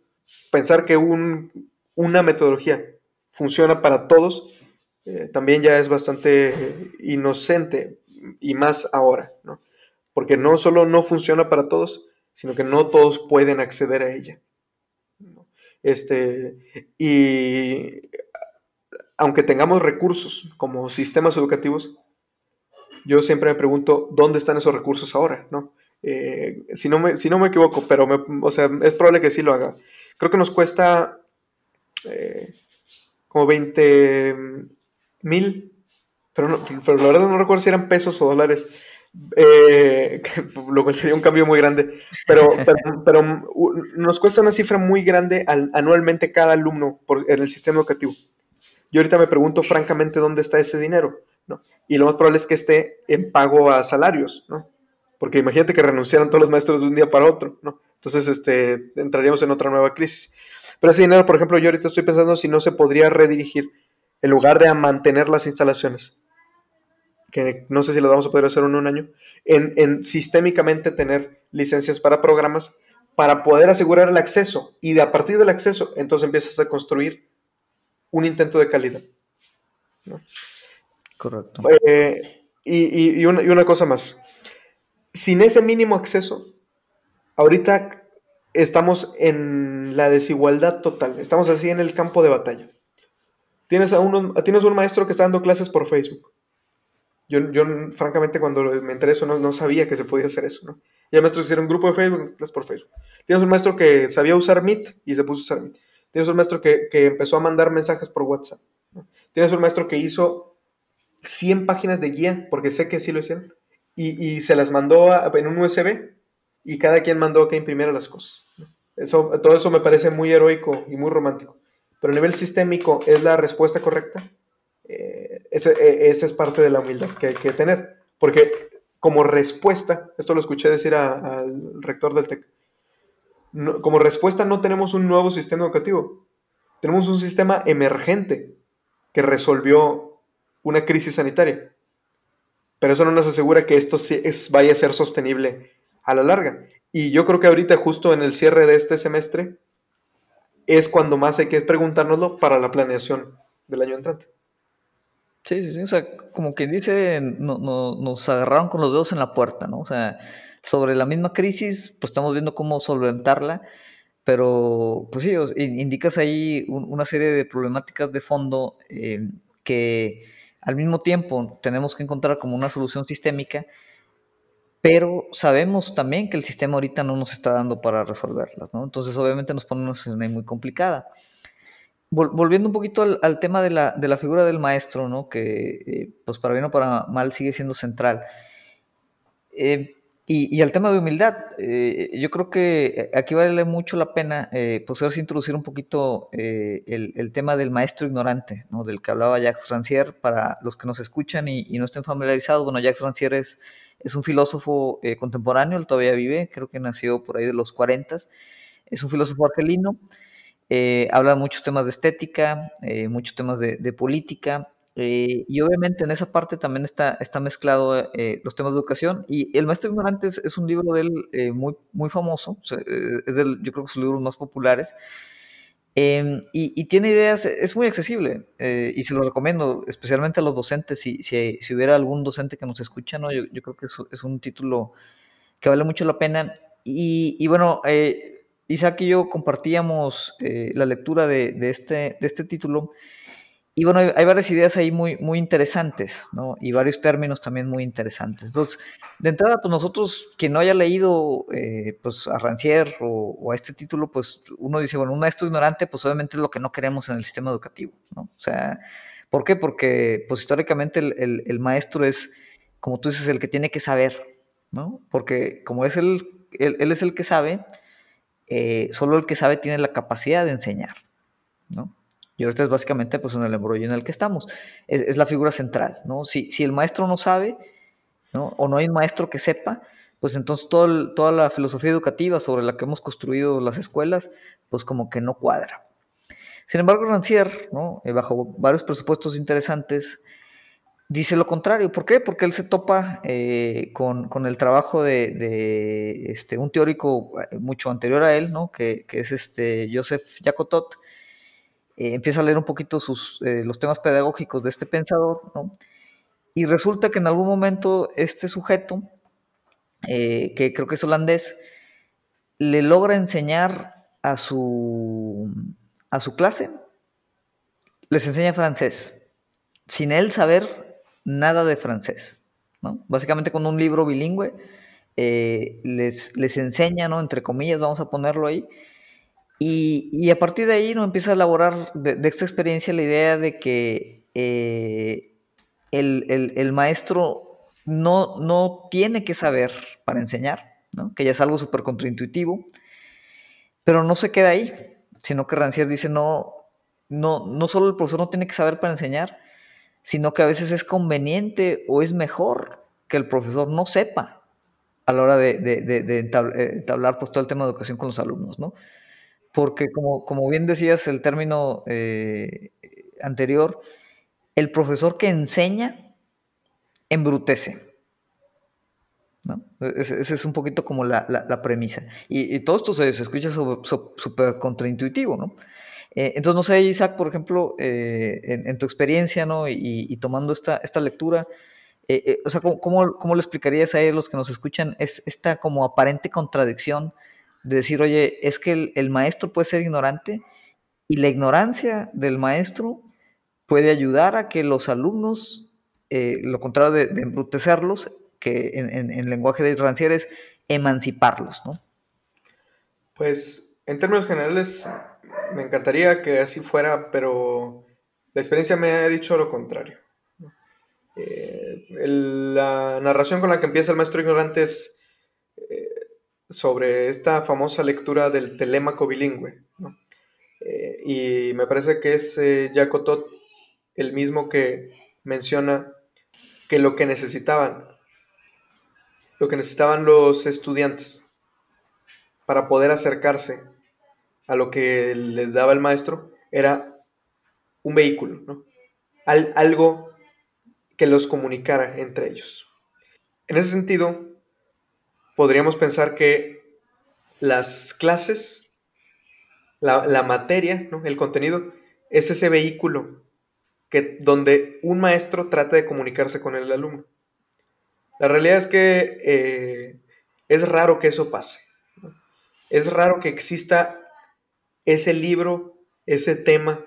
pensar que una metodología funciona para todos eh, también ya es bastante inocente y más ahora, ¿no? Porque no solo no funciona para todos, sino que no todos pueden acceder a ella. Este, y aunque tengamos recursos como sistemas educativos, yo siempre me pregunto dónde están esos recursos ahora, ¿no? Eh, si, no me, si no me equivoco, pero o sea, es probable que sí lo haga. Creo que nos cuesta eh, como 20 mil, pero, pero la verdad no recuerdo si eran pesos o dólares, eh, lo cual sería un cambio muy grande, pero, pero, nos cuesta una cifra muy grande anualmente cada alumno por, en el sistema educativo. Yo ahorita me pregunto francamente dónde está ese dinero, ¿no? Y lo más probable es que esté en pago a salarios, ¿no? Porque imagínate que renunciaran todos los maestros de un día para otro, ¿no? Entonces, este, entraríamos en otra nueva crisis. Pero ese dinero, por ejemplo, yo ahorita estoy pensando si no se podría redirigir en lugar de a mantener las instalaciones, que no sé si lo vamos a poder hacer en un año, en, sistémicamente tener licencias para programas para poder asegurar el acceso y de a partir del acceso entonces empiezas a construir un intento de calidad. Correcto. Eh, y, una, y una cosa más, sin ese mínimo acceso, ahorita estamos en la desigualdad total, estamos así en el campo de batalla. Tienes, a uno, tienes un maestro que está dando clases por Facebook. Yo, yo francamente, cuando me enteré eso, no, no, sabía que se podía hacer eso, ¿no? Y el maestro hicieron un grupo de Facebook, clases por Facebook. Tienes un maestro que sabía usar Meet y se puso a usar Meet. Tienes un maestro que, que empezó a mandar mensajes por WhatsApp. Tienes un maestro que hizo 100 páginas de guía, porque sé que sí lo hicieron, y, y se las mandó en un USB y cada quien mandó que imprimiera las cosas. Eso, todo eso me parece muy heroico y muy romántico. Pero a nivel sistémico, ¿es la respuesta correcta? Esa es parte de la humildad que hay que tener. Porque como respuesta, esto lo escuché decir al rector del TEC, como respuesta no tenemos un nuevo sistema educativo, tenemos un sistema emergente que resolvió una crisis sanitaria. Pero eso no nos asegura que esto vaya a ser sostenible a la larga. Y yo creo que ahorita, justo en el cierre de este semestre, es cuando más hay que preguntárnoslo para la planeación del año entrante. Sí, sí, sí, o sea, como quien dice, no, nos agarraron con los dedos en la puerta, ¿no? O sea, sobre la misma crisis, pues estamos viendo cómo solventarla, pero pues sí, indicas ahí una serie de problemáticas de fondo eh, que al mismo tiempo tenemos que encontrar como una solución sistémica pero sabemos también que el sistema ahorita no nos está dando para resolverlas, ¿no? Entonces obviamente nos pone una situación muy complicada. Volviendo un poquito al, tema de la, de la, figura del maestro, ¿no? Que eh, pues para bien o para mal sigue siendo central. Eh, y, y, al tema de humildad, eh, yo creo que aquí vale mucho la pena pues introducir un poquito el, el, tema del maestro ignorante, ¿no? del que hablaba Jacques Rancière, para los que nos escuchan y, y no estén familiarizados, bueno, Jacques Rancière es es un filósofo eh, contemporáneo, él todavía vive, creo que nació por ahí de los 40. Es un filósofo argelino, eh, habla muchos temas de estética, eh, muchos temas de, política, y obviamente en esa parte también está, está mezclado los temas de educación. Y El Maestro Ignorante es, un libro de él muy, muy famoso, es del, yo creo que es sus libros más populares. Em, y, tiene ideas, es muy accesible eh, y se lo recomiendo, especialmente a los docentes. Si, si, si hubiera algún docente que nos escucha, ¿no? yo, creo que es, es, un título que vale mucho la pena. Y, y bueno, eh, Isaac y yo compartíamos eh, la lectura de, este, de este título y bueno, hay, varias ideas ahí muy, muy interesantes, ¿no? Y varios términos también muy interesantes. Entonces, de entrada, pues nosotros, quien no haya leído eh, pues a Rancière o, a este título, pues uno dice, bueno, un maestro ignorante, pues obviamente es lo que no queremos en el sistema educativo, ¿no? O sea, ¿por qué? Porque pues históricamente el, maestro es, como tú dices, el que tiene que saber, ¿no? Porque como es el, él, es el que sabe, eh, solo el que sabe tiene la capacidad de enseñar, ¿no? Y ahorita es básicamente pues en el embrollo en el que estamos. Es, la figura central, ¿no? Si, el maestro no sabe, ¿no? O no hay un maestro que sepa, pues entonces toda la filosofía educativa sobre la que hemos construido las escuelas, pues como que no cuadra. Sin embargo, Rancière. Eh, bajo varios presupuestos interesantes, dice lo contrario. ¿Por qué? Porque él se topa eh, con, con, el trabajo de, este, un teórico eh, mucho anterior a él, ¿no? que, es este Joseph Jacotot, eh, empieza a leer un poquito sus, los temas pedagógicos de este pensador, ¿no? Y resulta que en algún momento este sujeto, que creo que es holandés, le logra enseñar a su, a su clase, les enseña francés, sin él saber nada de francés, ¿no? Básicamente con un libro bilingüe les, les enseña, ¿no? Entre comillas, vamos a ponerlo ahí, y, a partir de ahí no empieza a elaborar de, esta experiencia la idea de que eh, el, maestro no, no tiene que saber para enseñar, que ya es algo súper contraintuitivo, pero no se queda ahí, sino que Rancière dice, no, no, no solo el profesor no tiene que saber para enseñar, sino que a veces es conveniente o es mejor que el profesor no sepa a la hora de, de, entablar pues, todo el tema de educación con los alumnos, ¿no? porque como, como bien decías el término eh, anterior, el profesor que enseña embrutece. ¿no? Ese, es un poquito como la, la, premisa. Y, todo esto se, escucha súper contraintuitivo, ¿no? Eh, entonces, no sé, Isaac, por ejemplo, eh, en, tu experiencia, ¿no? Y, tomando esta, esta lectura, o sea, ¿cómo, ¿cómo, le explicarías a ellos los que nos escuchan es, esta como aparente contradicción de decir, oye, es que el, maestro puede ser ignorante y la ignorancia del maestro puede ayudar a que los alumnos, eh, lo contrario de, embrutecerlos, que en, en, lenguaje de Rancière es emanciparlos, ¿no? Pues en términos generales me encantaría que así fuera, pero la experiencia me ha dicho lo contrario. Eh, la narración con la que empieza el maestro ignorante es sobre esta famosa lectura del telémaco bilingüe. Eh, y me parece que es eh, Jacotot el mismo que menciona que lo que necesitaban, lo que necesitaban los estudiantes para poder acercarse a lo que les daba el maestro era un vehículo, algo que los comunicara entre ellos. En ese sentido, podríamos pensar que las clases, la, materia, el contenido, es ese vehículo que, donde un maestro trata de comunicarse con el alumno. La realidad es que eh, es raro que eso pase. Es raro que exista ese libro, ese tema,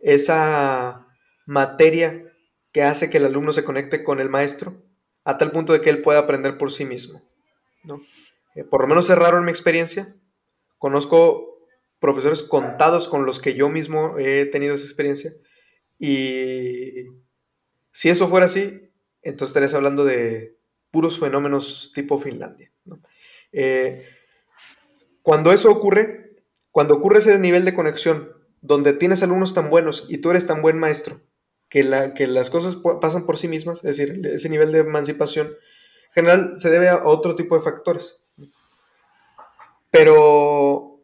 esa materia que hace que el alumno se conecte con el maestro a tal punto de que él pueda aprender por sí mismo. Eh, por lo menos es raro en mi experiencia. Conozco profesores contados con los que yo mismo he tenido esa experiencia. Y si eso fuera así, entonces estarías hablando de puros fenómenos tipo Finlandia. Eh, cuando eso ocurre, cuando ocurre ese nivel de conexión, donde tienes alumnos tan buenos y tú eres tan buen maestro, que, la, que las cosas pasan por sí mismas, es decir, ese nivel de emancipación, general se debe a otro tipo de factores. Pero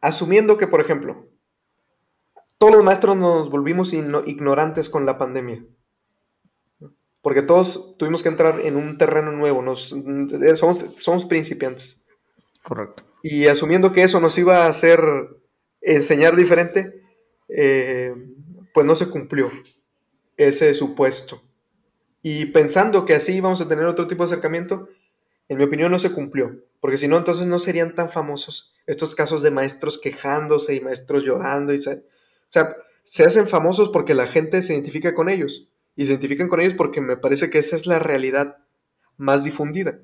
asumiendo que, por ejemplo, todos los maestros nos volvimos ignorantes con la pandemia, porque todos tuvimos que entrar en un terreno nuevo, nos, somos, principiantes. Correcto. Y asumiendo que eso nos iba a hacer enseñar diferente, eh, pues no se cumplió ese supuesto. Y pensando que así vamos a tener otro tipo de acercamiento, En mi opinión no se cumplió, porque si no, entonces no serían tan famosos estos casos de maestros quejándose y maestros llorando. Y se, o sea, se hacen famosos porque la gente se identifica con ellos. Y se identifican con ellos porque me parece que esa es la realidad más difundida.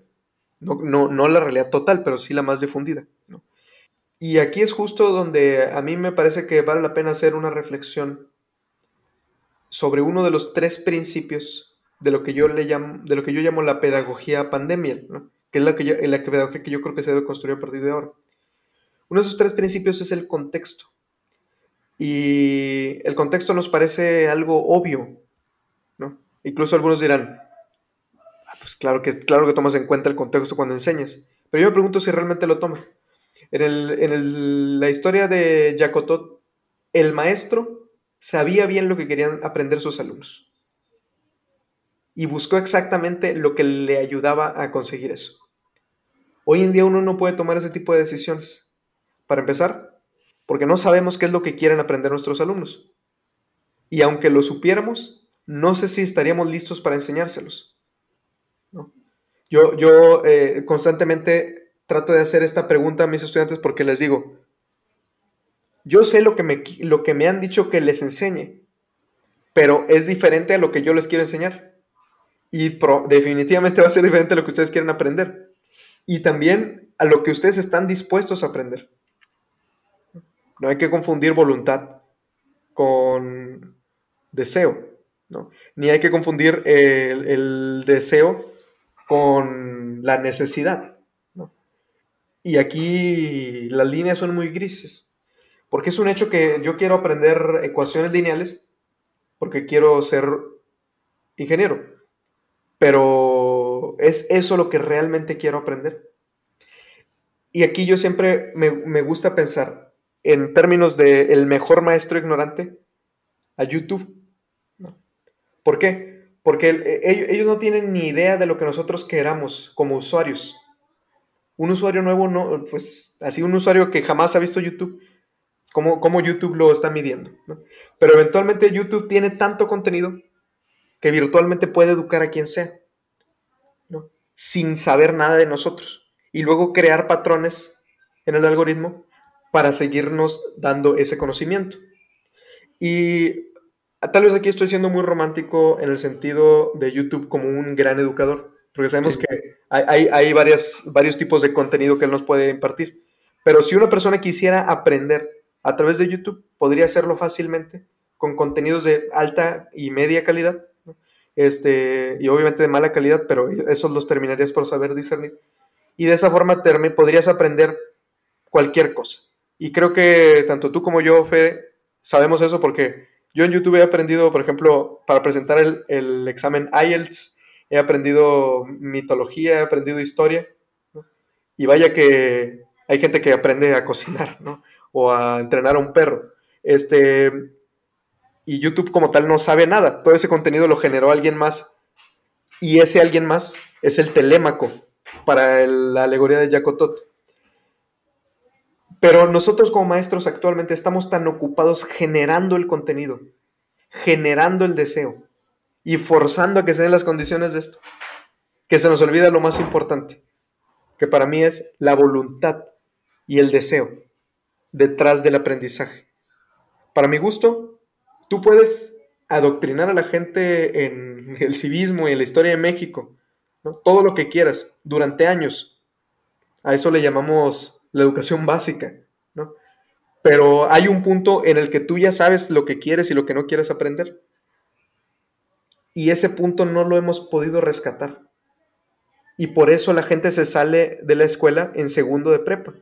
No, no, no la realidad total, pero sí la más difundida. Y aquí es justo donde a mí me parece que vale la pena hacer una reflexión sobre uno de los tres principios de lo que yo le llamo, de lo que yo llamo la pedagogía pandemia, que es la, que la pedagogía que yo creo que se debe construir a partir de ahora. Uno de esos tres principios es el contexto. Y el contexto nos parece algo obvio, ¿no? Incluso algunos dirán, pues claro que, claro que tomas en cuenta el contexto cuando enseñas. Pero yo me pregunto si realmente lo toma. En, la historia de Jacotot, el maestro sabía bien lo que querían aprender sus alumnos. Y buscó exactamente lo que le ayudaba a conseguir eso. Hoy en día uno no puede tomar ese tipo de decisiones. Para empezar, porque no sabemos qué es lo que quieren aprender nuestros alumnos. Y aunque lo supiéramos, no sé si estaríamos listos para enseñárselos. Yo, yo eh, constantemente trato de hacer esta pregunta a mis estudiantes porque les digo, yo sé lo que me, lo que me han dicho que les enseñe, pero es diferente a lo que yo les quiero enseñar. Y definitivamente va a ser diferente a lo que ustedes quieren aprender. Y también a lo que ustedes están dispuestos a aprender. No hay que confundir voluntad con deseo, ¿no? Ni hay que confundir el, deseo con la necesidad, ¿no? Y aquí las líneas son muy grises, porque es un hecho que yo quiero aprender ecuaciones lineales, porque quiero ser ingeniero, pero ¿es eso lo que realmente quiero aprender? Y aquí yo siempre me, me gusta pensar, en términos de el mejor maestro ignorante a YouTube. ¿Por qué? Porque e, ellos, no tienen ni idea de lo que nosotros queramos como usuarios. Un usuario nuevo, no, pues así un usuario que jamás ha visto YouTube, ¿cómo, YouTube lo está midiendo? Pero eventualmente YouTube tiene tanto contenido que virtualmente puede educar a quien sea, sin saber nada de nosotros. Y luego crear patrones en el algoritmo para seguirnos dando ese conocimiento. Y tal vez aquí estoy siendo muy romántico en el sentido de YouTube como un gran educador, porque sabemos que hay, hay varias, varios tipos de contenido que él nos puede impartir. Pero si una persona quisiera aprender a través de YouTube, podría hacerlo fácilmente con contenidos de alta y media calidad, este, y obviamente de mala calidad, pero esos los terminarías por saber discernir. Y de esa forma podrías aprender cualquier cosa. Y creo que tanto tú como yo, Fede, sabemos eso porque yo en YouTube he aprendido, por ejemplo, para presentar el, examen IELTS, he aprendido mitología, he aprendido historia. Y vaya que hay gente que aprende a cocinar, ¿no? O a entrenar a un perro. Este, y YouTube como tal no sabe nada. Todo ese contenido lo generó alguien más. Y ese alguien más es el telémaco para la alegoría de Jacotot. Pero nosotros como maestros actualmente estamos tan ocupados generando el contenido, generando el deseo y forzando a que se den las condiciones de esto, que se nos olvida lo más importante, que para mí es la voluntad y el deseo detrás del aprendizaje. Para mi gusto, tú puedes adoctrinar a la gente en el civismo y en la historia de México, todo lo que quieras, durante años. A eso le llamamos la educación básica, ¿no? Pero hay un punto en el que tú ya sabes lo que quieres y lo que no quieres aprender. Y ese punto no lo hemos podido rescatar. Y por eso la gente se sale de la escuela en segundo de prepa,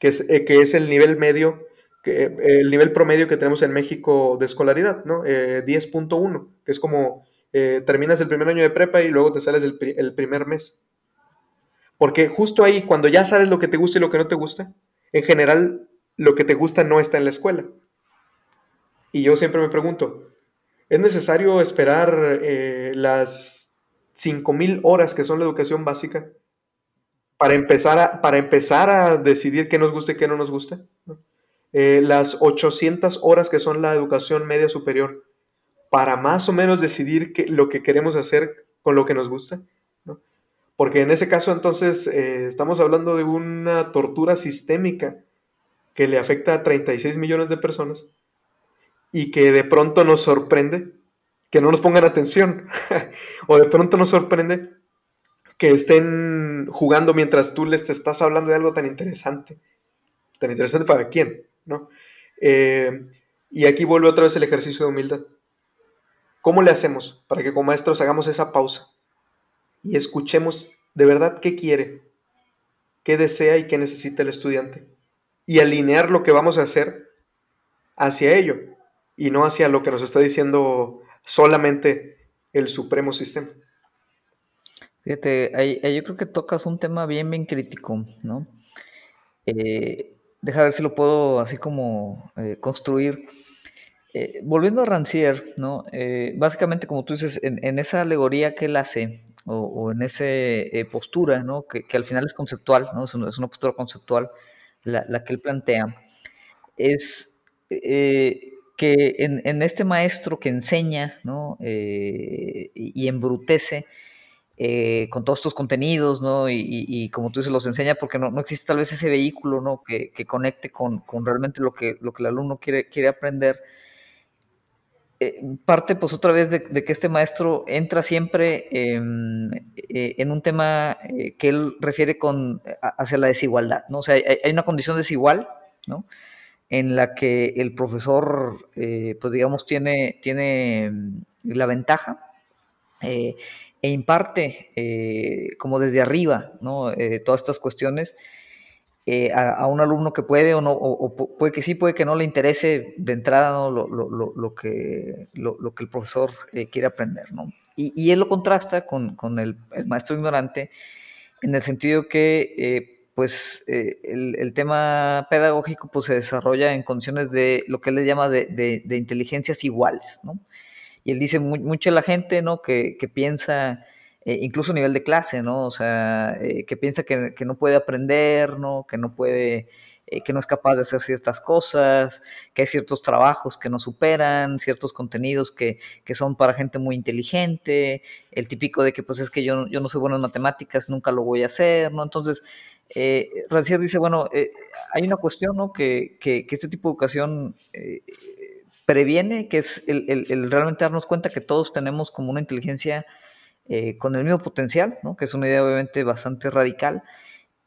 que es, eh, que es el nivel medio, eh, el nivel promedio que tenemos en México de escolaridad, ¿no? 10.1, eh, que es como terminas el primer año de prepa y luego te sales el primer mes. Porque justo ahí, cuando ya sabes lo que te gusta y lo que no te gusta, en general lo que te gusta no está en la escuela. Y yo siempre me pregunto, ¿es necesario esperar eh, las 5.000 horas que son la educación básica para empezar a, para empezar a decidir qué nos gusta y qué no nos gusta? Eh, las 800 horas que son la educación media superior para más o menos decidir qué, lo que queremos hacer con lo que nos gusta. Porque en ese caso entonces eh, estamos hablando de una tortura sistémica que le afecta a 36 millones de personas y que de pronto nos sorprende que no nos pongan atención o de pronto nos sorprende que estén jugando mientras tú les estás hablando de algo tan interesante. Tan interesante para quién, ¿no? Eh, y aquí vuelve otra vez el ejercicio de humildad. ¿Cómo le hacemos para que como maestros hagamos esa pausa y escuchemos de verdad qué quiere, qué desea y qué necesita el estudiante? Y alinear lo que vamos a hacer hacia ello y no hacia lo que nos está diciendo solamente el supremo sistema. Fíjate, ahí, yo creo que tocas un tema bien, bien crítico, ¿no? Eh, deja ver si lo puedo así como eh, construir. Eh, volviendo a Rancière, ¿no? Básicamente, como tú dices, en, esa alegoría que él hace, o, en esa postura, ¿no? Que, al final es conceptual, ¿no? Es una, postura conceptual la, la, que él plantea, es que en, este maestro que enseña, ¿no? y embrutece, eh, con todos estos contenidos, ¿no? Y, como tú dices, los enseña porque no, existe tal vez ese vehículo, ¿no? Que, conecte con, realmente lo que, lo que el alumno quiere, quiere aprender. Eh, parte, pues, otra vez de, que este maestro entra siempre em, eh, en un tema que él refiere con, hacia la desigualdad, ¿no? O sea, hay, una condición desigual, ¿no? En la que el profesor, pues, digamos, tiene, tiene em, la ventaja e imparte eh, como desde arriba ¿no? Eh, todas estas cuestiones eh, a, un alumno que puede o no, o, puede que sí, puede que no le interese de entrada ¿no? lo, lo, lo, que, lo, que el profesor quiere aprender. ¿no? Y, y, él lo contrasta con, con el, maestro ignorante en el sentido que pues el, el, tema pedagógico pues, se desarrolla en condiciones de lo que él le llama de, de, de inteligencias iguales. ¿no? Y él dice, mucha la gente, ¿no? Que, piensa, eh, incluso a nivel de clase, ¿no? O sea, eh, que piensa que, no puede aprender, ¿no? Que no puede, eh, que no es capaz de hacer ciertas cosas, que hay ciertos trabajos que no superan, ciertos contenidos que, son para gente muy inteligente, el típico de que pues es que yo, yo no soy bueno en matemáticas, nunca lo voy a hacer, ¿no? Entonces, eh, dice, bueno, hay una cuestión, ¿no? Que, que, que este tipo de educación previene, que es el, realmente darnos cuenta que todos tenemos como una inteligencia eh, con el mismo potencial, que es una idea obviamente bastante radical,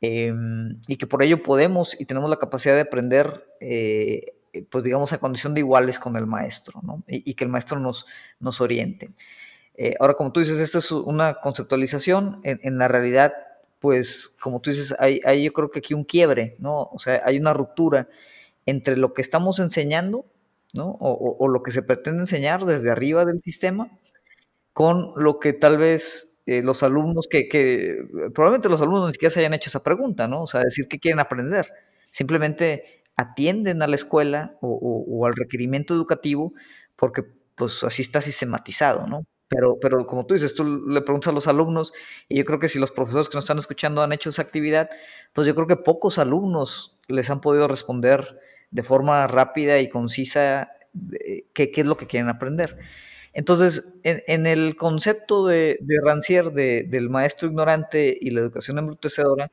em, y que por ello podemos y tenemos la capacidad de aprender, eh, pues digamos, a condición de iguales con el maestro, y, que el maestro nos, nos oriente. Eh, ahora, como tú dices, esta es una conceptualización, en, la realidad, pues, como tú dices, hay, hay yo creo que aquí un quiebre, ¿no? O sea, hay una ruptura entre lo que estamos enseñando. O, lo que se pretende enseñar desde arriba del sistema con lo que tal vez eh, los alumnos que, probablemente los alumnos ni siquiera se hayan hecho esa pregunta, ¿no? O sea, decir qué quieren aprender. Simplemente atienden a la escuela o, al requerimiento educativo porque pues así está sistematizado, ¿no? Pero, pero como tú dices, tú le preguntas a los alumnos, y yo creo que si los profesores que nos están escuchando han hecho esa actividad, pues yo creo que pocos alumnos les han podido responder de forma rápida y concisa qué, es lo que quieren aprender. Entonces, en, el concepto de, de Rancière, del maestro ignorante y la educación embrutecedora,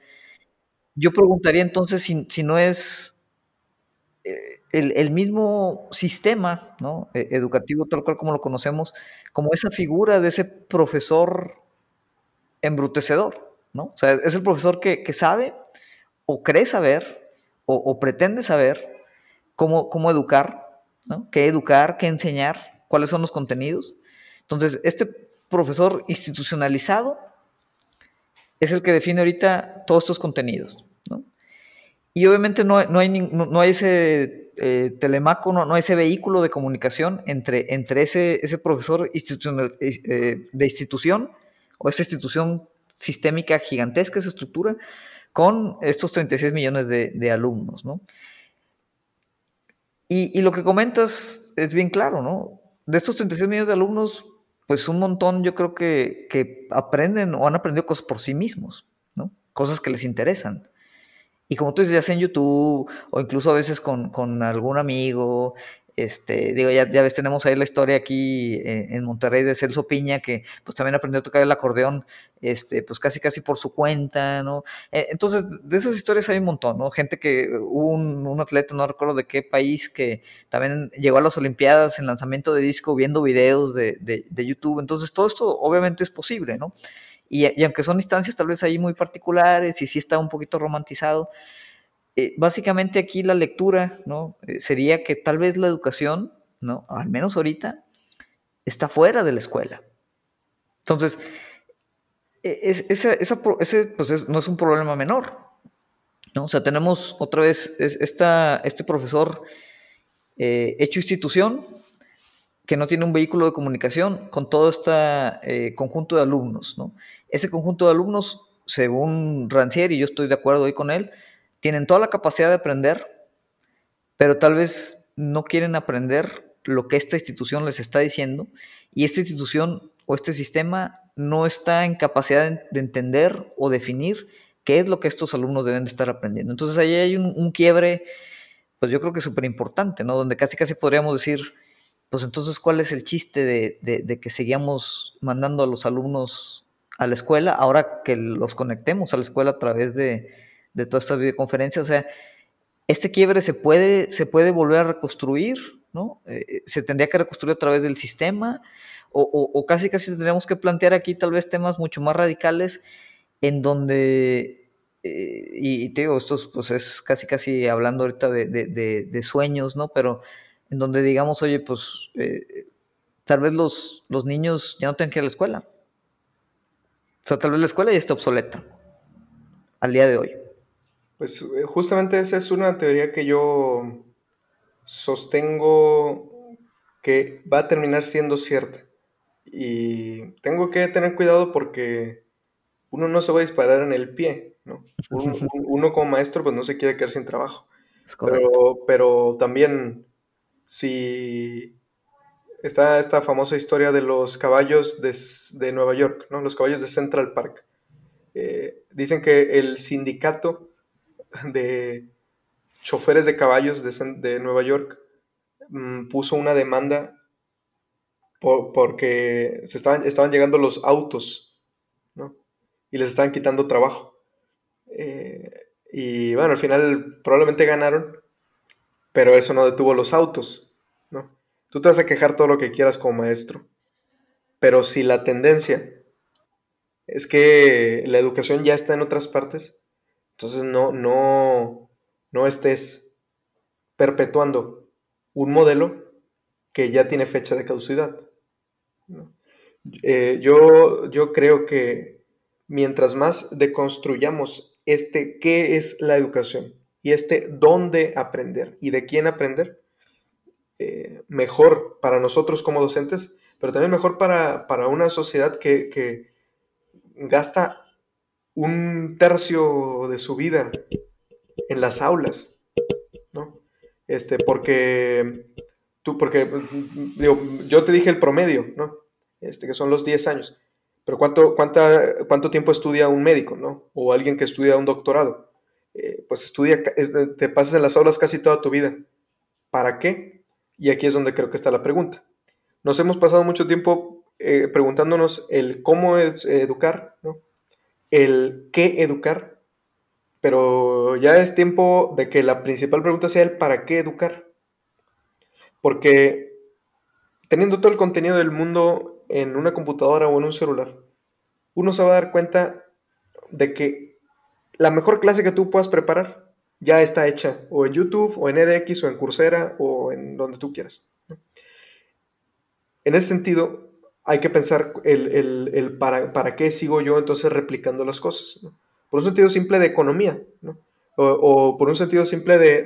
yo preguntaría entonces si, no es eh, el, mismo sistema. E, educativo, tal cual como lo conocemos, como esa figura de ese profesor embrutecedor. ¿no? O sea, es el profesor que, sabe o cree saber o pretende saber cómo, educar, qué educar, qué enseñar, cuáles son los contenidos. Entonces, este profesor institucionalizado es el que define ahorita todos estos contenidos. ¿no? Y obviamente no, hay, no, hay ese eh, telemaco, no, hay ese vehículo de comunicación entre, entre ese, ese profesor institucional, eh, de institución o esa institución sistémica gigantesca, esa estructura, con estos 36 millones de, de alumnos. ¿no? Y, lo que comentas es bien claro, ¿no? De estos 36 millones de alumnos, pues un montón yo creo que, que, aprenden o han aprendido cosas por sí mismos, ¿no? Cosas que les interesan. Y como tú dices, ya sea en YouTube o incluso a veces con, con algún amigo, Este, digo, ya, ya ves, tenemos ahí la historia aquí en, en, Monterrey de Celso Piña, que pues también aprendió a tocar el acordeón, este, pues casi casi por su cuenta, ¿no? Eh, entonces, de esas historias hay un montón, ¿no? Gente que, hubo un, un, atleta, no recuerdo de qué país, que también llegó a las Olimpiadas en lanzamiento de disco viendo videos de, de, de YouTube, entonces todo esto obviamente es posible, ¿no? Y, y, aunque son instancias tal vez ahí muy particulares y sí está un poquito romantizado, eh, básicamente aquí la lectura, ¿no? Eh, sería que tal vez la educación, ¿no? Al menos ahorita, está fuera de la escuela. Entonces, e, es, esa, ese pues es, no es un problema menor, ¿no? O sea, tenemos otra vez esta, este profesor eh, hecho institución que no tiene un vehículo de comunicación con todo este conjunto de alumnos, ¿no? Ese conjunto de alumnos, según Rancière, y yo estoy de acuerdo hoy con él, tienen toda la capacidad de aprender, pero tal vez no quieren aprender lo que esta institución les está diciendo y esta institución o este sistema no está en capacidad de entender o definir qué es lo que estos alumnos deben de estar aprendiendo. Entonces ahí hay un, quiebre, pues yo creo que súper importante, ¿no? Donde casi casi podríamos decir, pues entonces, ¿cuál es el chiste de, que seguíamos mandando a los alumnos a la escuela ahora que los conectemos a la escuela a través de, de todas estas videoconferencias. O sea, este quiebre se puede, se puede volver a reconstruir, ¿no? Eh, se tendría que reconstruir a través del sistema, o, o, casi casi tendríamos que plantear aquí tal vez temas mucho más radicales en donde, eh, y, te digo, esto pues es casi casi hablando ahorita de, de, de, sueños, ¿no? Pero en donde digamos, oye, pues eh, tal vez los, los niños ya no tengan que ir a la escuela. O sea, tal vez la escuela ya está obsoleta al día de hoy. Pues eh, justamente esa es una teoría que yo sostengo que va a terminar siendo cierta. Y tengo que tener cuidado porque uno no se va a disparar en el pie, ¿no? Uno, uno como maestro pues no se quiere quedar sin trabajo. Pero, pero también si está esta famosa historia de los caballos de, de Nueva York, ¿no? Los caballos de Central Park. Eh, dicen que el sindicato de choferes de caballos de, de Nueva York mmm, puso una demanda por, porque se estaban, estaban llegando los autos, ¿no? Y les estaban quitando trabajo. Eh, y bueno, al final probablemente ganaron, pero eso no detuvo los autos, ¿no? Tú te vas a quejar todo lo que quieras como maestro, pero si la tendencia es que la educación ya está en otras partes, entonces no, no, no estés perpetuando un modelo que ya tiene fecha de caducidad. Eh, yo, yo creo que mientras más deconstruyamos este qué es la educación y este dónde aprender y de quién aprender, eh, mejor para nosotros como docentes, pero también mejor para, para una sociedad que, que gasta un tercio de su vida en las aulas, ¿no? Este, porque tú, porque, yo te dije el promedio, ¿no? Este, que son los 10 años. Pero ¿cuánto, cuánta, cuánto tiempo estudia un médico, ¿no? O alguien que estudia un doctorado. Eh, pues estudia, te pasas en las aulas casi toda tu vida. ¿Para qué? Y aquí es donde creo que está la pregunta. Nos hemos pasado mucho tiempo eh, preguntándonos el cómo es, educar, ¿no? El qué educar, pero ya es tiempo de que la principal pregunta sea el para qué educar. Porque teniendo todo el contenido del mundo en una computadora o en un celular, uno se va a dar cuenta de que la mejor clase que tú puedas preparar ya está hecha, o en YouTube, o en edX, o en Coursera, o en donde tú quieras. En ese sentido, hay que pensar el, el, el para, para, qué sigo yo entonces replicando las cosas. Por un sentido simple de economía, ¿no? o, por un sentido simple de,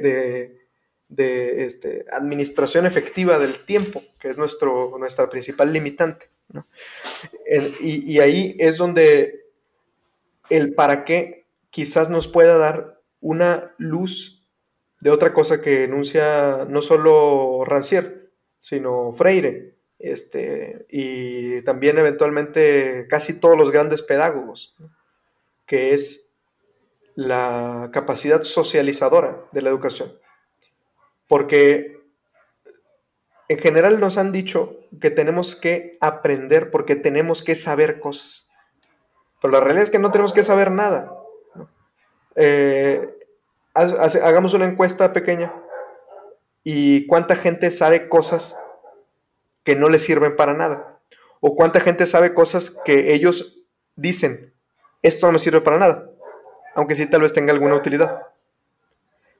de, este, administración efectiva del tiempo, que es nuestro, nuestra principal limitante. y, y ahí es donde el para qué quizás nos pueda dar una luz de otra cosa que enuncia no solo Rancière, sino Freire, este, y también eventualmente casi todos los grandes pedagogos, que es la capacidad socializadora de la educación. Porque en general nos han dicho que tenemos que aprender porque tenemos que saber cosas. Pero la realidad es que no tenemos que saber nada. Eh, hagamos una encuesta pequeña y cuánta gente sabe cosas que no les sirven para nada. O cuánta gente sabe cosas que ellos dicen, esto no me sirve para nada, aunque sí tal vez tenga alguna utilidad.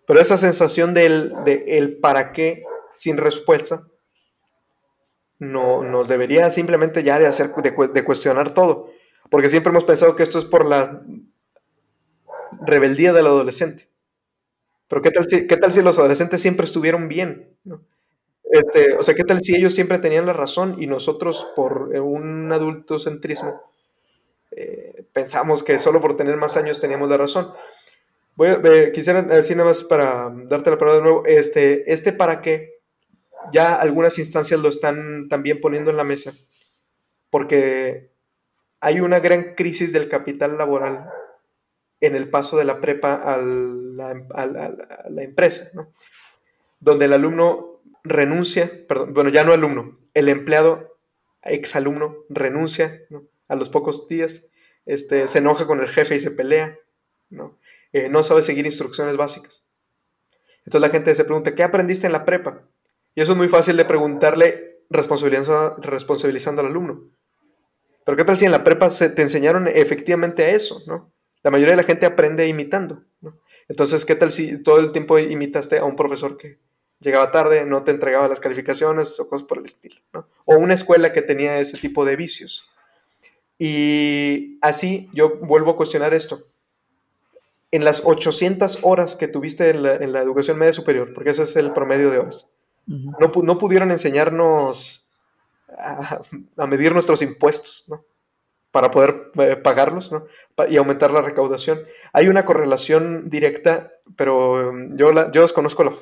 Pero esa sensación del de el para qué sin respuesta no, nos debería simplemente ya de hacer, de, cuestionar todo. Porque siempre hemos pensado que esto es por la rebeldía del adolescente. Pero ¿qué tal si, qué tal si los adolescentes siempre estuvieron bien? Este, o sea, ¿qué tal si ellos siempre tenían la razón y nosotros por un adultocentrismo eh, pensamos que solo por tener más años teníamos la razón? Voy a, quisiera decir nada más para darte la palabra de nuevo, este, este para qué ya algunas instancias lo están también poniendo en la mesa, porque hay una gran crisis del capital laboral en el paso de la prepa a la, empresa, donde el alumno renuncia, perdón, bueno, ya no alumno, el empleado, exalumno, renuncia a los pocos días, este, se enoja con el jefe y se pelea, ¿no? Eh, no sabe seguir instrucciones básicas. Entonces la gente se pregunta, ¿qué aprendiste en la prepa? Y eso es muy fácil de preguntarle responsabilizando, responsabilizando al alumno. Pero ¿qué tal si en la prepa se te enseñaron efectivamente a eso? ¿no? La mayoría de la gente aprende imitando. Entonces, ¿qué tal si todo el tiempo imitaste a un profesor que llegaba tarde, no te entregaba las calificaciones o cosas por el estilo? O una escuela que tenía ese tipo de vicios. Y así yo vuelvo a cuestionar esto. En las 800 horas que tuviste en la, en la educación media superior, porque ese es el promedio de horas, no, pudieron enseñarnos a, medir nuestros impuestos, ¿no? Para poder eh, pagarlos, ¿no? Y aumentar la recaudación. Hay una correlación directa, pero um, yo, la, yo desconozco la,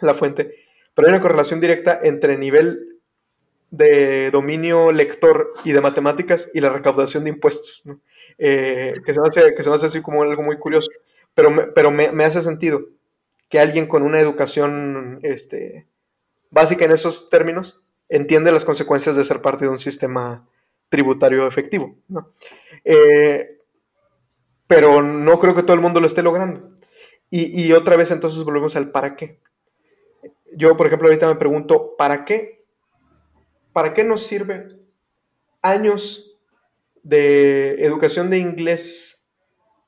la fuente, pero hay una correlación directa entre nivel de dominio lector y de matemáticas y la recaudación de impuestos, eh, que, se me hace, que se hace así como algo muy curioso, pero, me, pero me, me, hace sentido que alguien con una educación este, básica en esos términos, entiende las consecuencias de ser parte de un sistema tributario efectivo. Eh, pero no creo que todo el mundo lo esté logrando. Y, otra vez entonces volvemos al para qué. Yo, por ejemplo, ahorita me pregunto, ¿para qué? ¿Para qué nos sirve años de educación de inglés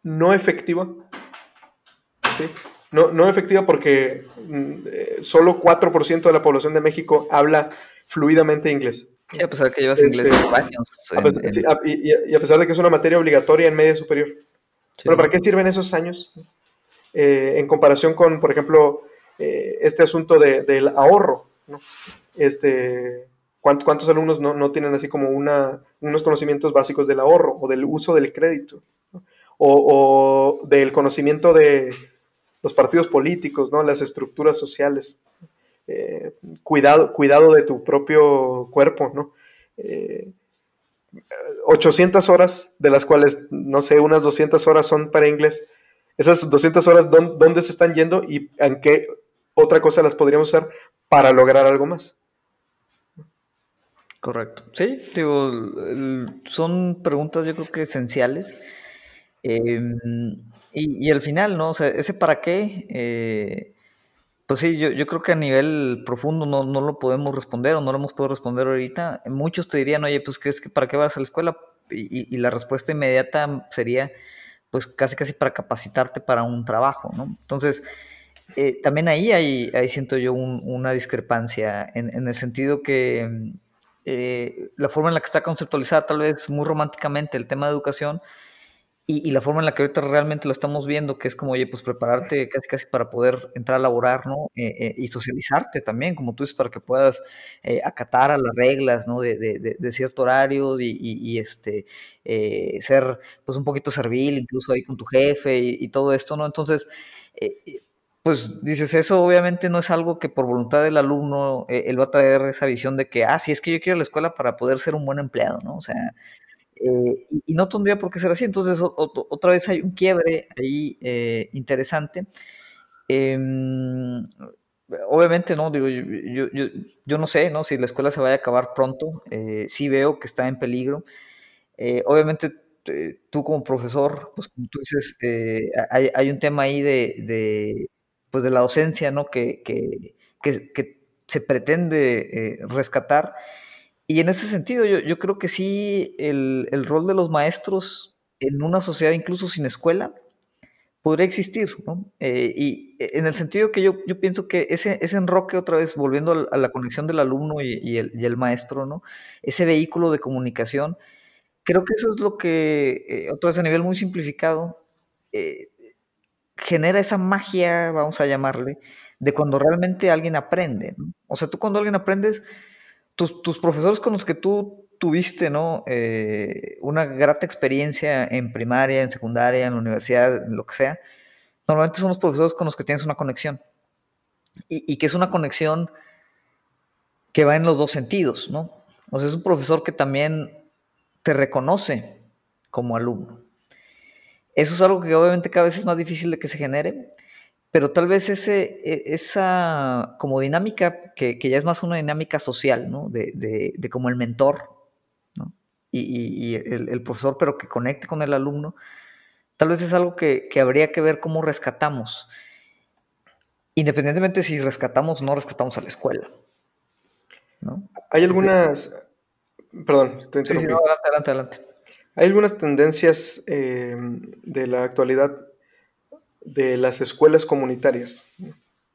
no efectiva? ¿Sí? No, no efectiva porque mm, eh, solo 4% de la población de México habla fluidamente inglés. Sí, a pesar de que llevas inglés este, años. y, a pesar de que es una materia obligatoria en media superior. Pero ¿para qué sirven esos años? Eh, en comparación con, por ejemplo, eh, este asunto del ahorro. Este, ¿cuántos, alumnos no, tienen así como una, unos conocimientos básicos del ahorro o del uso del crédito? o del conocimiento de, los partidos políticos, ¿no? las estructuras sociales. Eh, cuidado, cuidado de tu propio cuerpo, ¿no? 800 eh, horas, de las cuales, no sé, unas 200 horas son para inglés. Esas 200 horas, ¿dónde se están yendo y en qué otra cosa las podríamos usar para lograr algo más? Correcto. Sí, digo, son preguntas yo creo que esenciales. Eh, y, al final, ¿no? O sea, ese para qué, eh, pues sí, yo, yo, creo que a nivel profundo no, no, lo podemos responder o no lo hemos podido responder ahorita. Muchos te dirían, oye, pues ¿qué es que para qué vas a la escuela? Y, y, la respuesta inmediata sería, pues casi casi para capacitarte para un trabajo, ¿no? Entonces, eh, también ahí, hay, ahí siento yo una discrepancia en, en, el sentido que eh, la forma en la que está conceptualizada tal vez muy románticamente el tema de educación, y, la forma en la que ahorita realmente lo estamos viendo, que es como, oye, pues prepararte casi casi para poder entrar a laborar, ¿no? Eh, y socializarte también, como tú dices, para que puedas acatar a las reglas, ¿no? De, de, de cierto horario y, y, este, ser, pues, un poquito servil, incluso ahí con tu jefe y, todo esto, ¿no? Entonces, pues dices, eso obviamente no es algo que por voluntad del alumno él va a traer esa visión de que, ah, sí, es que yo quiero la escuela para poder ser un buen empleado, ¿no? O sea, eh, y, no tendría por qué ser así. Entonces, otra vez hay un quiebre ahí eh, interesante. Em, obviamente, ¿no? Digo, yo, yo, yo, no sé, ¿no? Si la escuela se vaya a acabar pronto, eh, sí veo que está en peligro. Eh, obviamente, tú como profesor, pues como tú dices, eh, hay, hay, un tema ahí de, pues de la docencia, ¿no? Que, que, que, se pretende rescatar. Y en ese sentido, yo, yo creo que sí, el, el rol de los maestros en una sociedad incluso sin escuela, podría existir. Eh, y en el sentido que yo, yo pienso que ese, ese enroque, otra vez, volviendo a la conexión del alumno y, el, y el, maestro, ¿no? Ese vehículo de comunicación, creo que eso es lo que, eh, otra vez a nivel muy simplificado, eh, genera esa magia, vamos a llamarle, de cuando realmente alguien aprende. O sea, tú cuando alguien aprendes, tus, tus profesores con los que tú tuviste, ¿no? Eh, una grata experiencia en primaria, en secundaria, en la universidad, en lo que sea. Normalmente son los profesores con los que tienes una conexión. Y, que es una conexión que va en los dos sentidos, ¿no? O sea, es un profesor que también te reconoce como alumno. Eso es algo que obviamente cada vez es más difícil de que se genere, pero tal vez ese, e, esa como dinámica, que, ya es más una dinámica social, ¿no? De, de como el mentor, y, el, profesor, pero que conecte con el alumno, tal vez es algo que, habría que ver cómo rescatamos. Independientemente si rescatamos o no rescatamos a la escuela. Hay algunas. Perdón, te adelante, adelante, adelante. Hay algunas tendencias eh, de la actualidad de las escuelas comunitarias.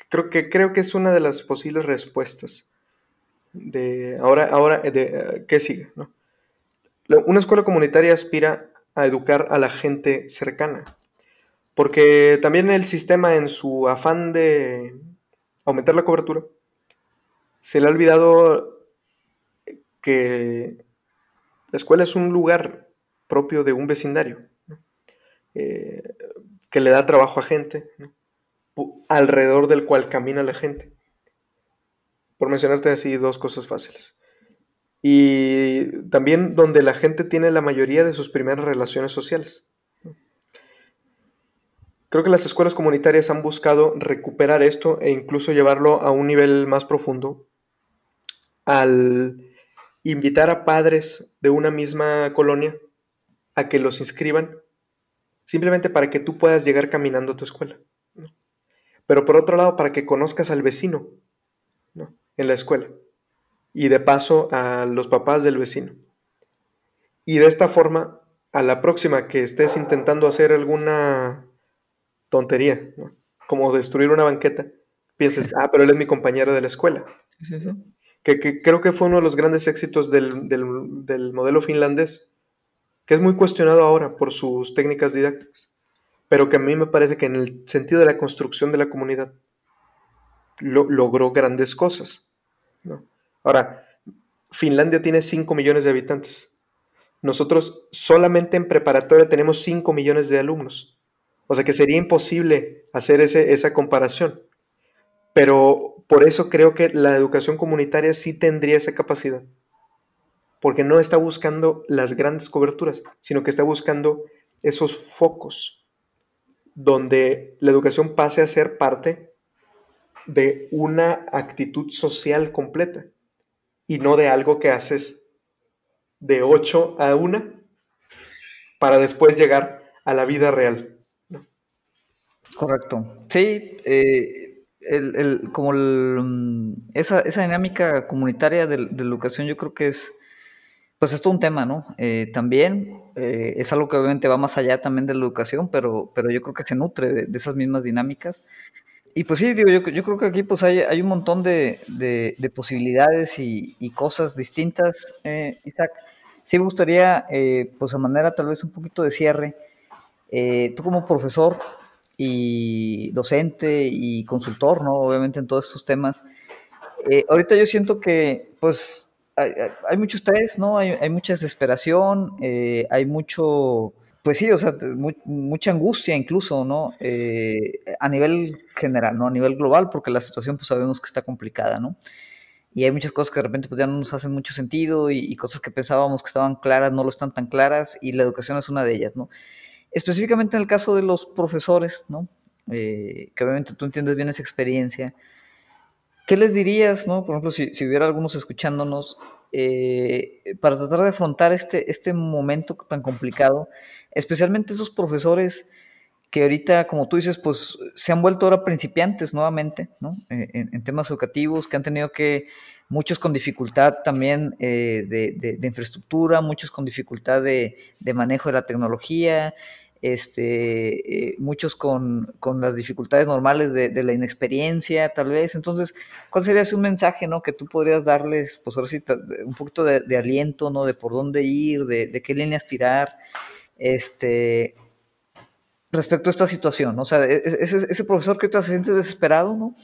Creo que, creo que es una de las posibles respuestas de ahora, ahora ¿qué sigue? ¿no? Una escuela comunitaria aspira a educar a la gente cercana, porque también el sistema en su afán de aumentar la cobertura, se le ha olvidado que la escuela es un lugar propio de un vecindario, eh, que le da trabajo a gente, alrededor del cual camina la gente. Por mencionarte así dos cosas fáciles y también donde la gente tiene la mayoría de sus primeras relaciones sociales. Creo que las escuelas comunitarias han buscado recuperar esto e incluso llevarlo a un nivel más profundo al invitar a padres de una misma colonia a que los inscriban simplemente para que tú puedas llegar caminando a tu escuela. Pero por otro lado, para que conozcas al vecino en la escuela y de paso a los papás del vecino. Y de esta forma, a la próxima que estés intentando hacer alguna tontería, como destruir una banqueta, pienses, ah, pero él es mi compañero de la escuela. Que, creo que fue uno de los grandes éxitos del, del, modelo finlandés, que es muy cuestionado ahora por sus técnicas didácticas, pero que a mí me parece que en el sentido de la construcción de la comunidad logró grandes cosas. ¿no? Ahora, Finlandia tiene 5 millones de habitantes. Nosotros solamente en preparatoria tenemos 5 millones de alumnos. O sea que sería imposible hacer esa comparación. Pero por eso creo que la educación comunitaria sí tendría esa capacidad. Porque no está buscando las grandes coberturas, sino que está buscando esos focos donde la educación pase a ser parte de una actitud social completa y no de algo que haces de 8 a 1 para después llegar a la vida real. Correcto. Sí, eh, el, como mm, esa, esa, dinámica comunitaria de, la educación yo creo que es, pues es todo un tema, ¿no? Eh, también eh, es algo que obviamente va más allá también de la educación, pero, pero yo creo que se nutre de esas mismas dinámicas y pues sí, digo, yo, yo creo que aquí pues hay, hay un montón de, de, posibilidades y, y, cosas distintas, eh, Isaac. Sí me gustaría, eh, pues a manera tal vez un poquito de cierre, eh, tú como profesor y docente y consultor, ¿no? Obviamente en todos estos temas, ahorita yo siento que pues hay, hay mucho estrés, ¿no? Hay, hay mucha desesperación, hay mucho pues sí, o sea, mucha angustia incluso, ¿no? Eh, a nivel general, ¿no? A nivel global, porque la situación pues sabemos que está complicada, ¿no? Y hay muchas cosas que de repente pues ya no nos hacen mucho sentido y, cosas que pensábamos que estaban claras no lo están tan claras y la educación es una de ellas, ¿no? Específicamente en el caso de los profesores, ¿no? Eh, que obviamente tú entiendes bien esa experiencia. ¿Qué les dirías, no? Por ejemplo, si, hubiera algunos escuchándonos, eh, para tratar de afrontar este, este momento tan complicado, especialmente esos profesores que ahorita, como tú dices, pues se han vuelto ahora principiantes nuevamente, ¿no? Eh, en, temas educativos, que han tenido que, muchos con dificultad también eh, de, de, infraestructura, muchos con dificultad de, de, manejo de la tecnología, este, eh, muchos con, con, las dificultades normales de, la inexperiencia, tal vez. Entonces, ¿cuál sería ese un mensaje, ¿no? Que tú podrías darles, pues ahora sí, un poquito de, aliento, ¿no? De por dónde ir, de, qué líneas tirar, este, respecto a esta situación, ¿no? O sea, e, e, ese, profesor que se siente desesperado, ¿no?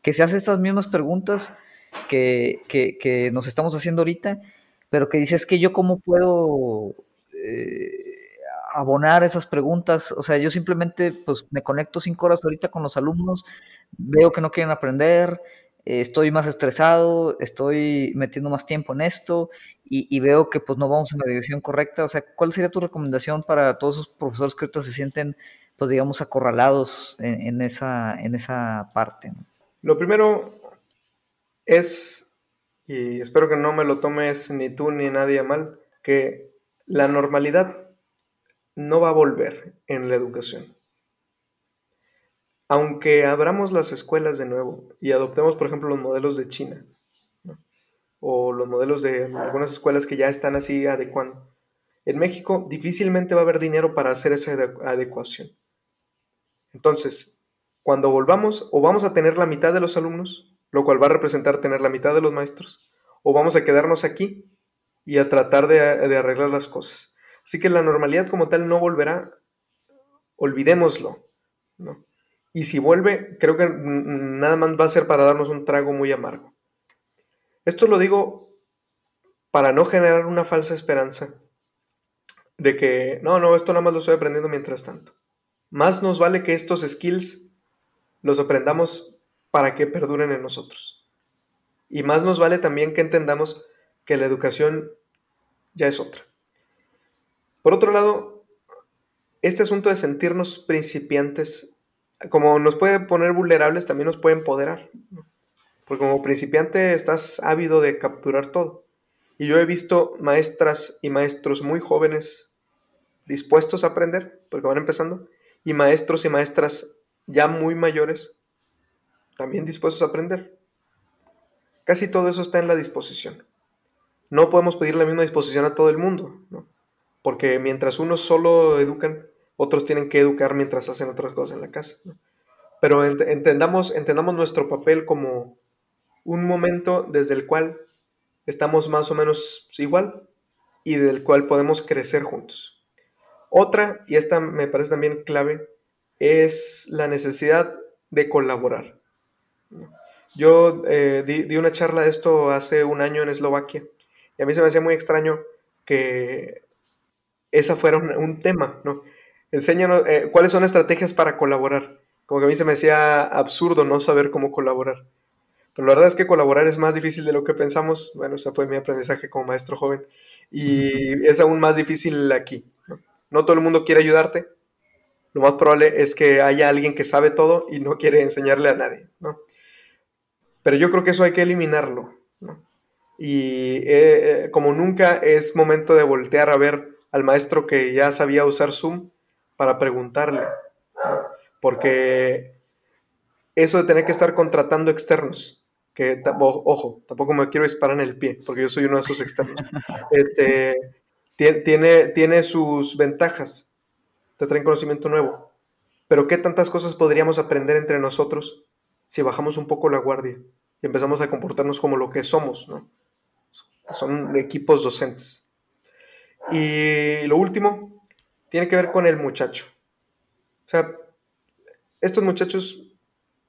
Que se hace estas mismas preguntas que, que, que nos estamos haciendo ahorita, pero que dice, es que yo cómo puedo... Eh, abonar esas preguntas. O sea, yo simplemente pues me conecto cinco horas ahorita con los alumnos, veo que no quieren aprender, eh, estoy más estresado, estoy metiendo más tiempo en esto y, veo que pues no vamos en la dirección correcta. O sea, ¿cuál sería tu recomendación para todos esos profesores que ahorita se sienten pues digamos acorralados en, esa, en esa parte? Lo primero es, y espero que no me lo tomes ni tú ni nadie mal, que la normalidad no va a volver en la educación. Aunque abramos las escuelas de nuevo y adoptemos, por ejemplo, los modelos de China, o los modelos de algunas escuelas que ya están así adecuando, en México difícilmente va a haber dinero para hacer esa adecuación. Entonces, cuando volvamos, o vamos a tener la mitad de los alumnos, lo cual va a representar tener la mitad de los maestros, o vamos a quedarnos aquí y a tratar de, arreglar las cosas. Así que la normalidad como tal no volverá, olvidémoslo. ¿no? Y si vuelve, creo que nada más va a ser para darnos un trago muy amargo. Esto lo digo para no generar una falsa esperanza de que, no, no, esto nada más lo estoy aprendiendo mientras tanto. Más nos vale que estos skills los aprendamos para que perduren en nosotros. Y más nos vale también que entendamos que la educación ya es otra. Por otro lado, este asunto de sentirnos principiantes, como nos puede poner vulnerables, también nos puede empoderar. Porque como principiante estás ávido de capturar todo. Y yo he visto maestras y maestros muy jóvenes dispuestos a aprender, porque van empezando, y maestros y maestras ya muy mayores también dispuestos a aprender. Casi todo eso está en la disposición. No podemos pedir la misma disposición a todo el mundo. ¿no? Porque mientras unos solo educan, otros tienen que educar mientras hacen otras cosas en la casa. Pero entendamos, entendamos nuestro papel como un momento desde el cual estamos más o menos igual y del cual podemos crecer juntos. Otra, y esta me parece también clave, es la necesidad de colaborar. Yo eh, di, di, una charla de esto hace un año en Eslovaquia y a mí se me hacía muy extraño que esa fuera un, tema, ¿no? Enséñanos eh, cuáles son estrategias para colaborar. Como que a mí se me hacía absurdo no saber cómo colaborar. Pero la verdad es que colaborar es más difícil de lo que pensamos. Bueno, ese fue mi aprendizaje como maestro joven. Y es aún más difícil aquí. ¿no? no todo el mundo quiere ayudarte. Lo más probable es que haya alguien que sabe todo y no quiere enseñarle a nadie. ¿no? Pero yo creo que eso hay que eliminarlo. ¿no? Y eh, eh, como nunca es momento de voltear a ver al maestro que ya sabía usar Zoom para preguntarle. Porque eso de tener que estar contratando externos, que ojo, tampoco me quiero disparar en el pie, porque yo soy uno de esos externos. Este, tiene, tiene sus ventajas, te traen conocimiento nuevo. Pero ¿qué tantas cosas podríamos aprender entre nosotros si bajamos un poco la guardia y empezamos a comportarnos como lo que somos, ¿no? Son equipos docentes. Y lo último tiene que ver con el muchacho. O sea, estos muchachos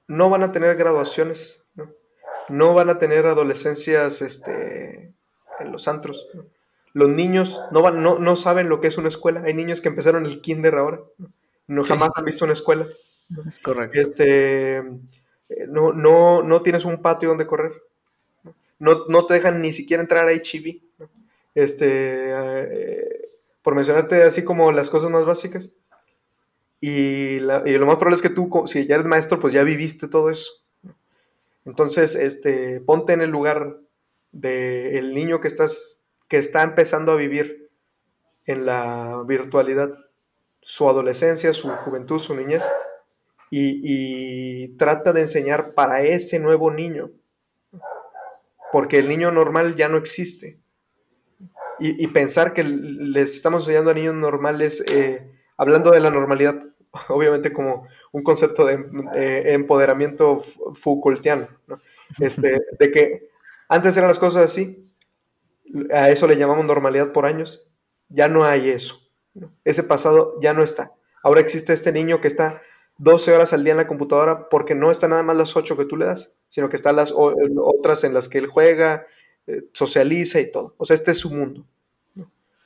no van a tener graduaciones, no, van a tener adolescencias este, en los antros. Los niños no, van, no, no, saben lo que es una escuela. Hay niños que empezaron el kinder ahora, no, jamás han visto una escuela. Es correcto. Este, no, no, no tienes un patio donde correr. No, no te dejan ni siquiera entrar a HIV. Este, eh, por mencionarte así como las cosas más básicas. Y, lo más probable es que tú, si ya eres maestro, pues ya viviste todo eso. Entonces, este, ponte en el lugar del niño que, estás, que está empezando a vivir en la virtualidad su adolescencia, su juventud, su niñez, y, trata de enseñar para ese nuevo niño, porque el niño normal ya no existe. Y, pensar que les estamos enseñando a niños normales, eh, hablando de la normalidad, obviamente como un concepto de eh, empoderamiento Foucaultiano, este, de que antes eran las cosas así, a eso le llamamos normalidad por años, ya no hay eso, ese pasado ya no está. Ahora existe este niño que está 12 horas al día en la computadora porque no está nada más las 8 que tú le das, sino que están las otras en las que él juega, eh, socializa y todo. O sea, este es su mundo.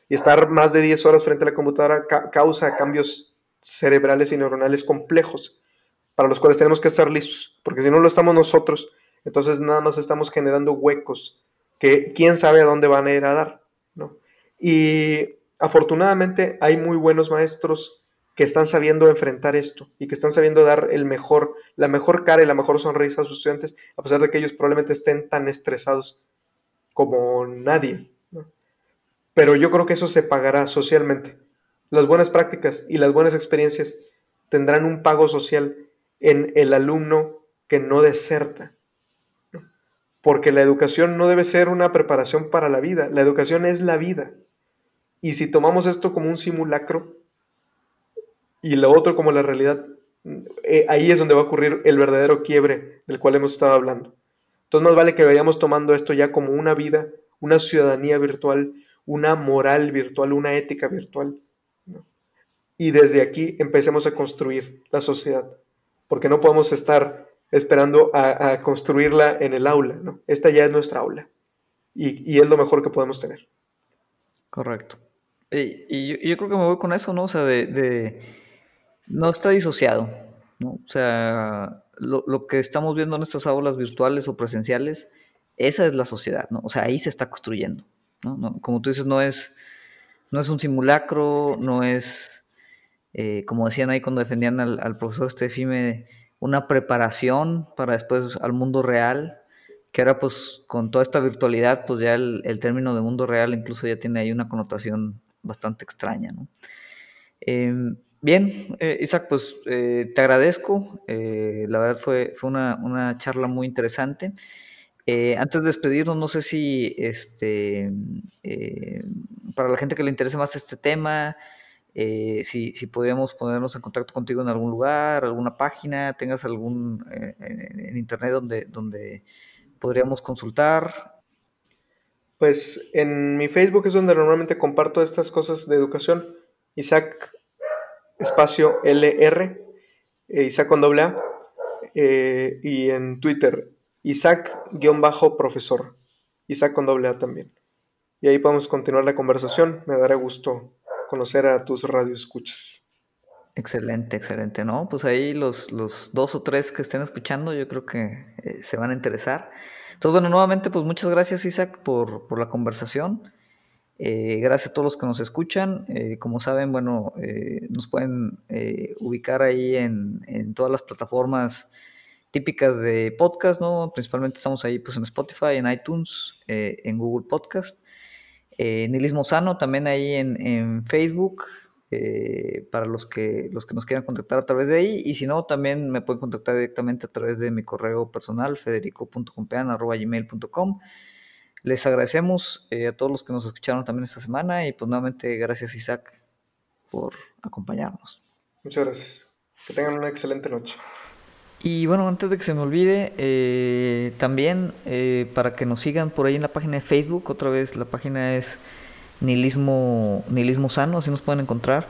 Y estar más de 10 horas frente a la computadora causa cambios cerebrales y neuronales complejos para los cuales tenemos que estar listos, porque si no lo estamos nosotros, entonces nada más estamos generando huecos que quién sabe a dónde van a ir a dar, ¿no? Y afortunadamente hay muy buenos maestros que están sabiendo enfrentar esto y que están sabiendo dar el mejor, la mejor cara y la mejor sonrisa a sus estudiantes, a pesar de que ellos probablemente estén tan estresados como nadie. Pero yo creo que eso se pagará socialmente. Las buenas prácticas y las buenas experiencias tendrán un pago social en el alumno que no deserta. Porque la educación no debe ser una preparación para la vida, la educación es la vida. Y si tomamos esto como un simulacro y lo otro como la realidad, eh, ahí es donde va a ocurrir el verdadero quiebre del cual hemos estado hablando. Entonces más vale que vayamos tomando esto ya como una vida, una ciudadanía virtual, una moral virtual, una ética virtual. Y desde aquí empecemos a construir la sociedad, porque no podemos estar esperando a, construirla en el aula, ¿no? Esta ya es nuestra aula y, es lo mejor que podemos tener. Correcto. Y, yo, creo que me voy con eso, ¿no? O sea, de, no está disociado, ¿no? O sea, lo, lo, que estamos viendo en estas aulas virtuales o presenciales, esa es la sociedad, ¿no? O sea, ahí se está construyendo. ¿no? como tú dices, no es, no es un simulacro, no es, eh, como decían ahí cuando defendían al, profesor Stefime, una preparación para después al mundo real, que ahora pues con toda esta virtualidad, pues ya el, término de mundo real incluso ya tiene ahí una connotación bastante extraña, ¿no? Em, bien, eh, Isaac, pues eh, te agradezco, la verdad fue, fue una, una charla muy interesante. Eh, antes de despedirnos, no sé si este, eh, para la gente que le interese más este tema, eh, si, si podríamos ponernos en contacto contigo en algún lugar, alguna página, tengas algún en internet donde, donde podríamos consultar. Pues en mi Facebook es donde normalmente comparto estas cosas de educación. Isaac espacio LR, Isaac con doble A, y en Twitter Isaac-profesor. Isaac con doble A también. Y ahí podemos continuar la conversación. Me dará gusto conocer a tus radioescuchas. Excelente, excelente, ¿no? Pues ahí los, los dos o tres que estén escuchando yo creo que eh, se van a interesar. Entonces, bueno, nuevamente, pues muchas gracias Isaac por, por la conversación. Eh, gracias a todos los que nos escuchan. Eh, como saben, bueno, nos pueden ubicar ahí en, todas las plataformas típicas de podcast, ¿no? Principalmente estamos ahí pues en Spotify, en iTunes, eh, en Google Podcast. Eh, Nilismo Sano también ahí en, Facebook, eh, para los que, los que nos quieran contactar a través de ahí. Y si no, también me pueden contactar directamente a través de mi correo personal, federico.compean.gmail.com. Les agradecemos a todos los que nos escucharon también esta semana y pues nuevamente gracias Isaac por acompañarnos. Muchas gracias. Que tengan una excelente noche. Y bueno, antes de que se me olvide, eh, también eh, para que nos sigan por ahí en la página de Facebook, otra vez la página es Nihilismo, Nihilismo Sano, así nos pueden encontrar.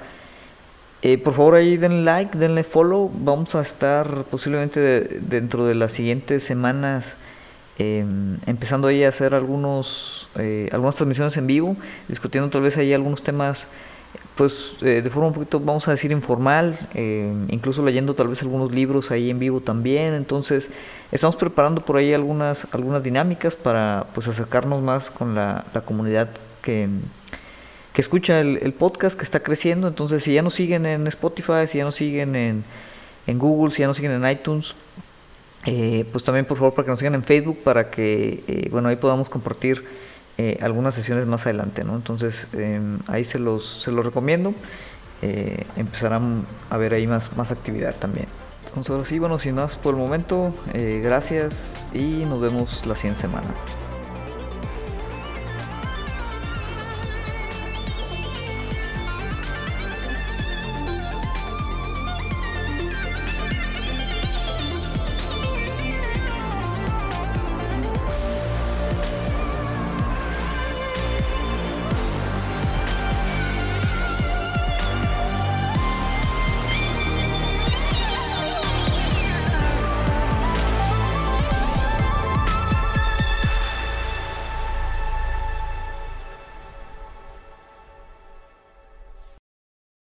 Eh, por favor ahí denle like, denle follow, vamos a estar posiblemente dentro de las siguientes semanas em, empezando ahí a hacer algunos, algunas transmisiones en vivo, discutiendo tal vez ahí algunos temas pues eh, de forma un poquito, vamos a decir, informal, eh, incluso leyendo tal vez algunos libros ahí en vivo también. Entonces, estamos preparando por ahí algunas, algunas dinámicas para pues acercarnos más con la, comunidad que, que escucha el, podcast, que está creciendo. Entonces, si ya nos siguen en Spotify, si ya nos siguen en, en Google, si ya nos siguen en iTunes, Eh, pues también por favor para que nos sigan en Facebook para que eh, bueno ahí podamos compartir eh, algunas sesiones más adelante ¿no? entonces em, ahí se los se los recomiendo. Empezarán a ver ahí más más actividad también. Entonces ahora sí bueno sin más por el momento gracias y nos vemos la siguiente semana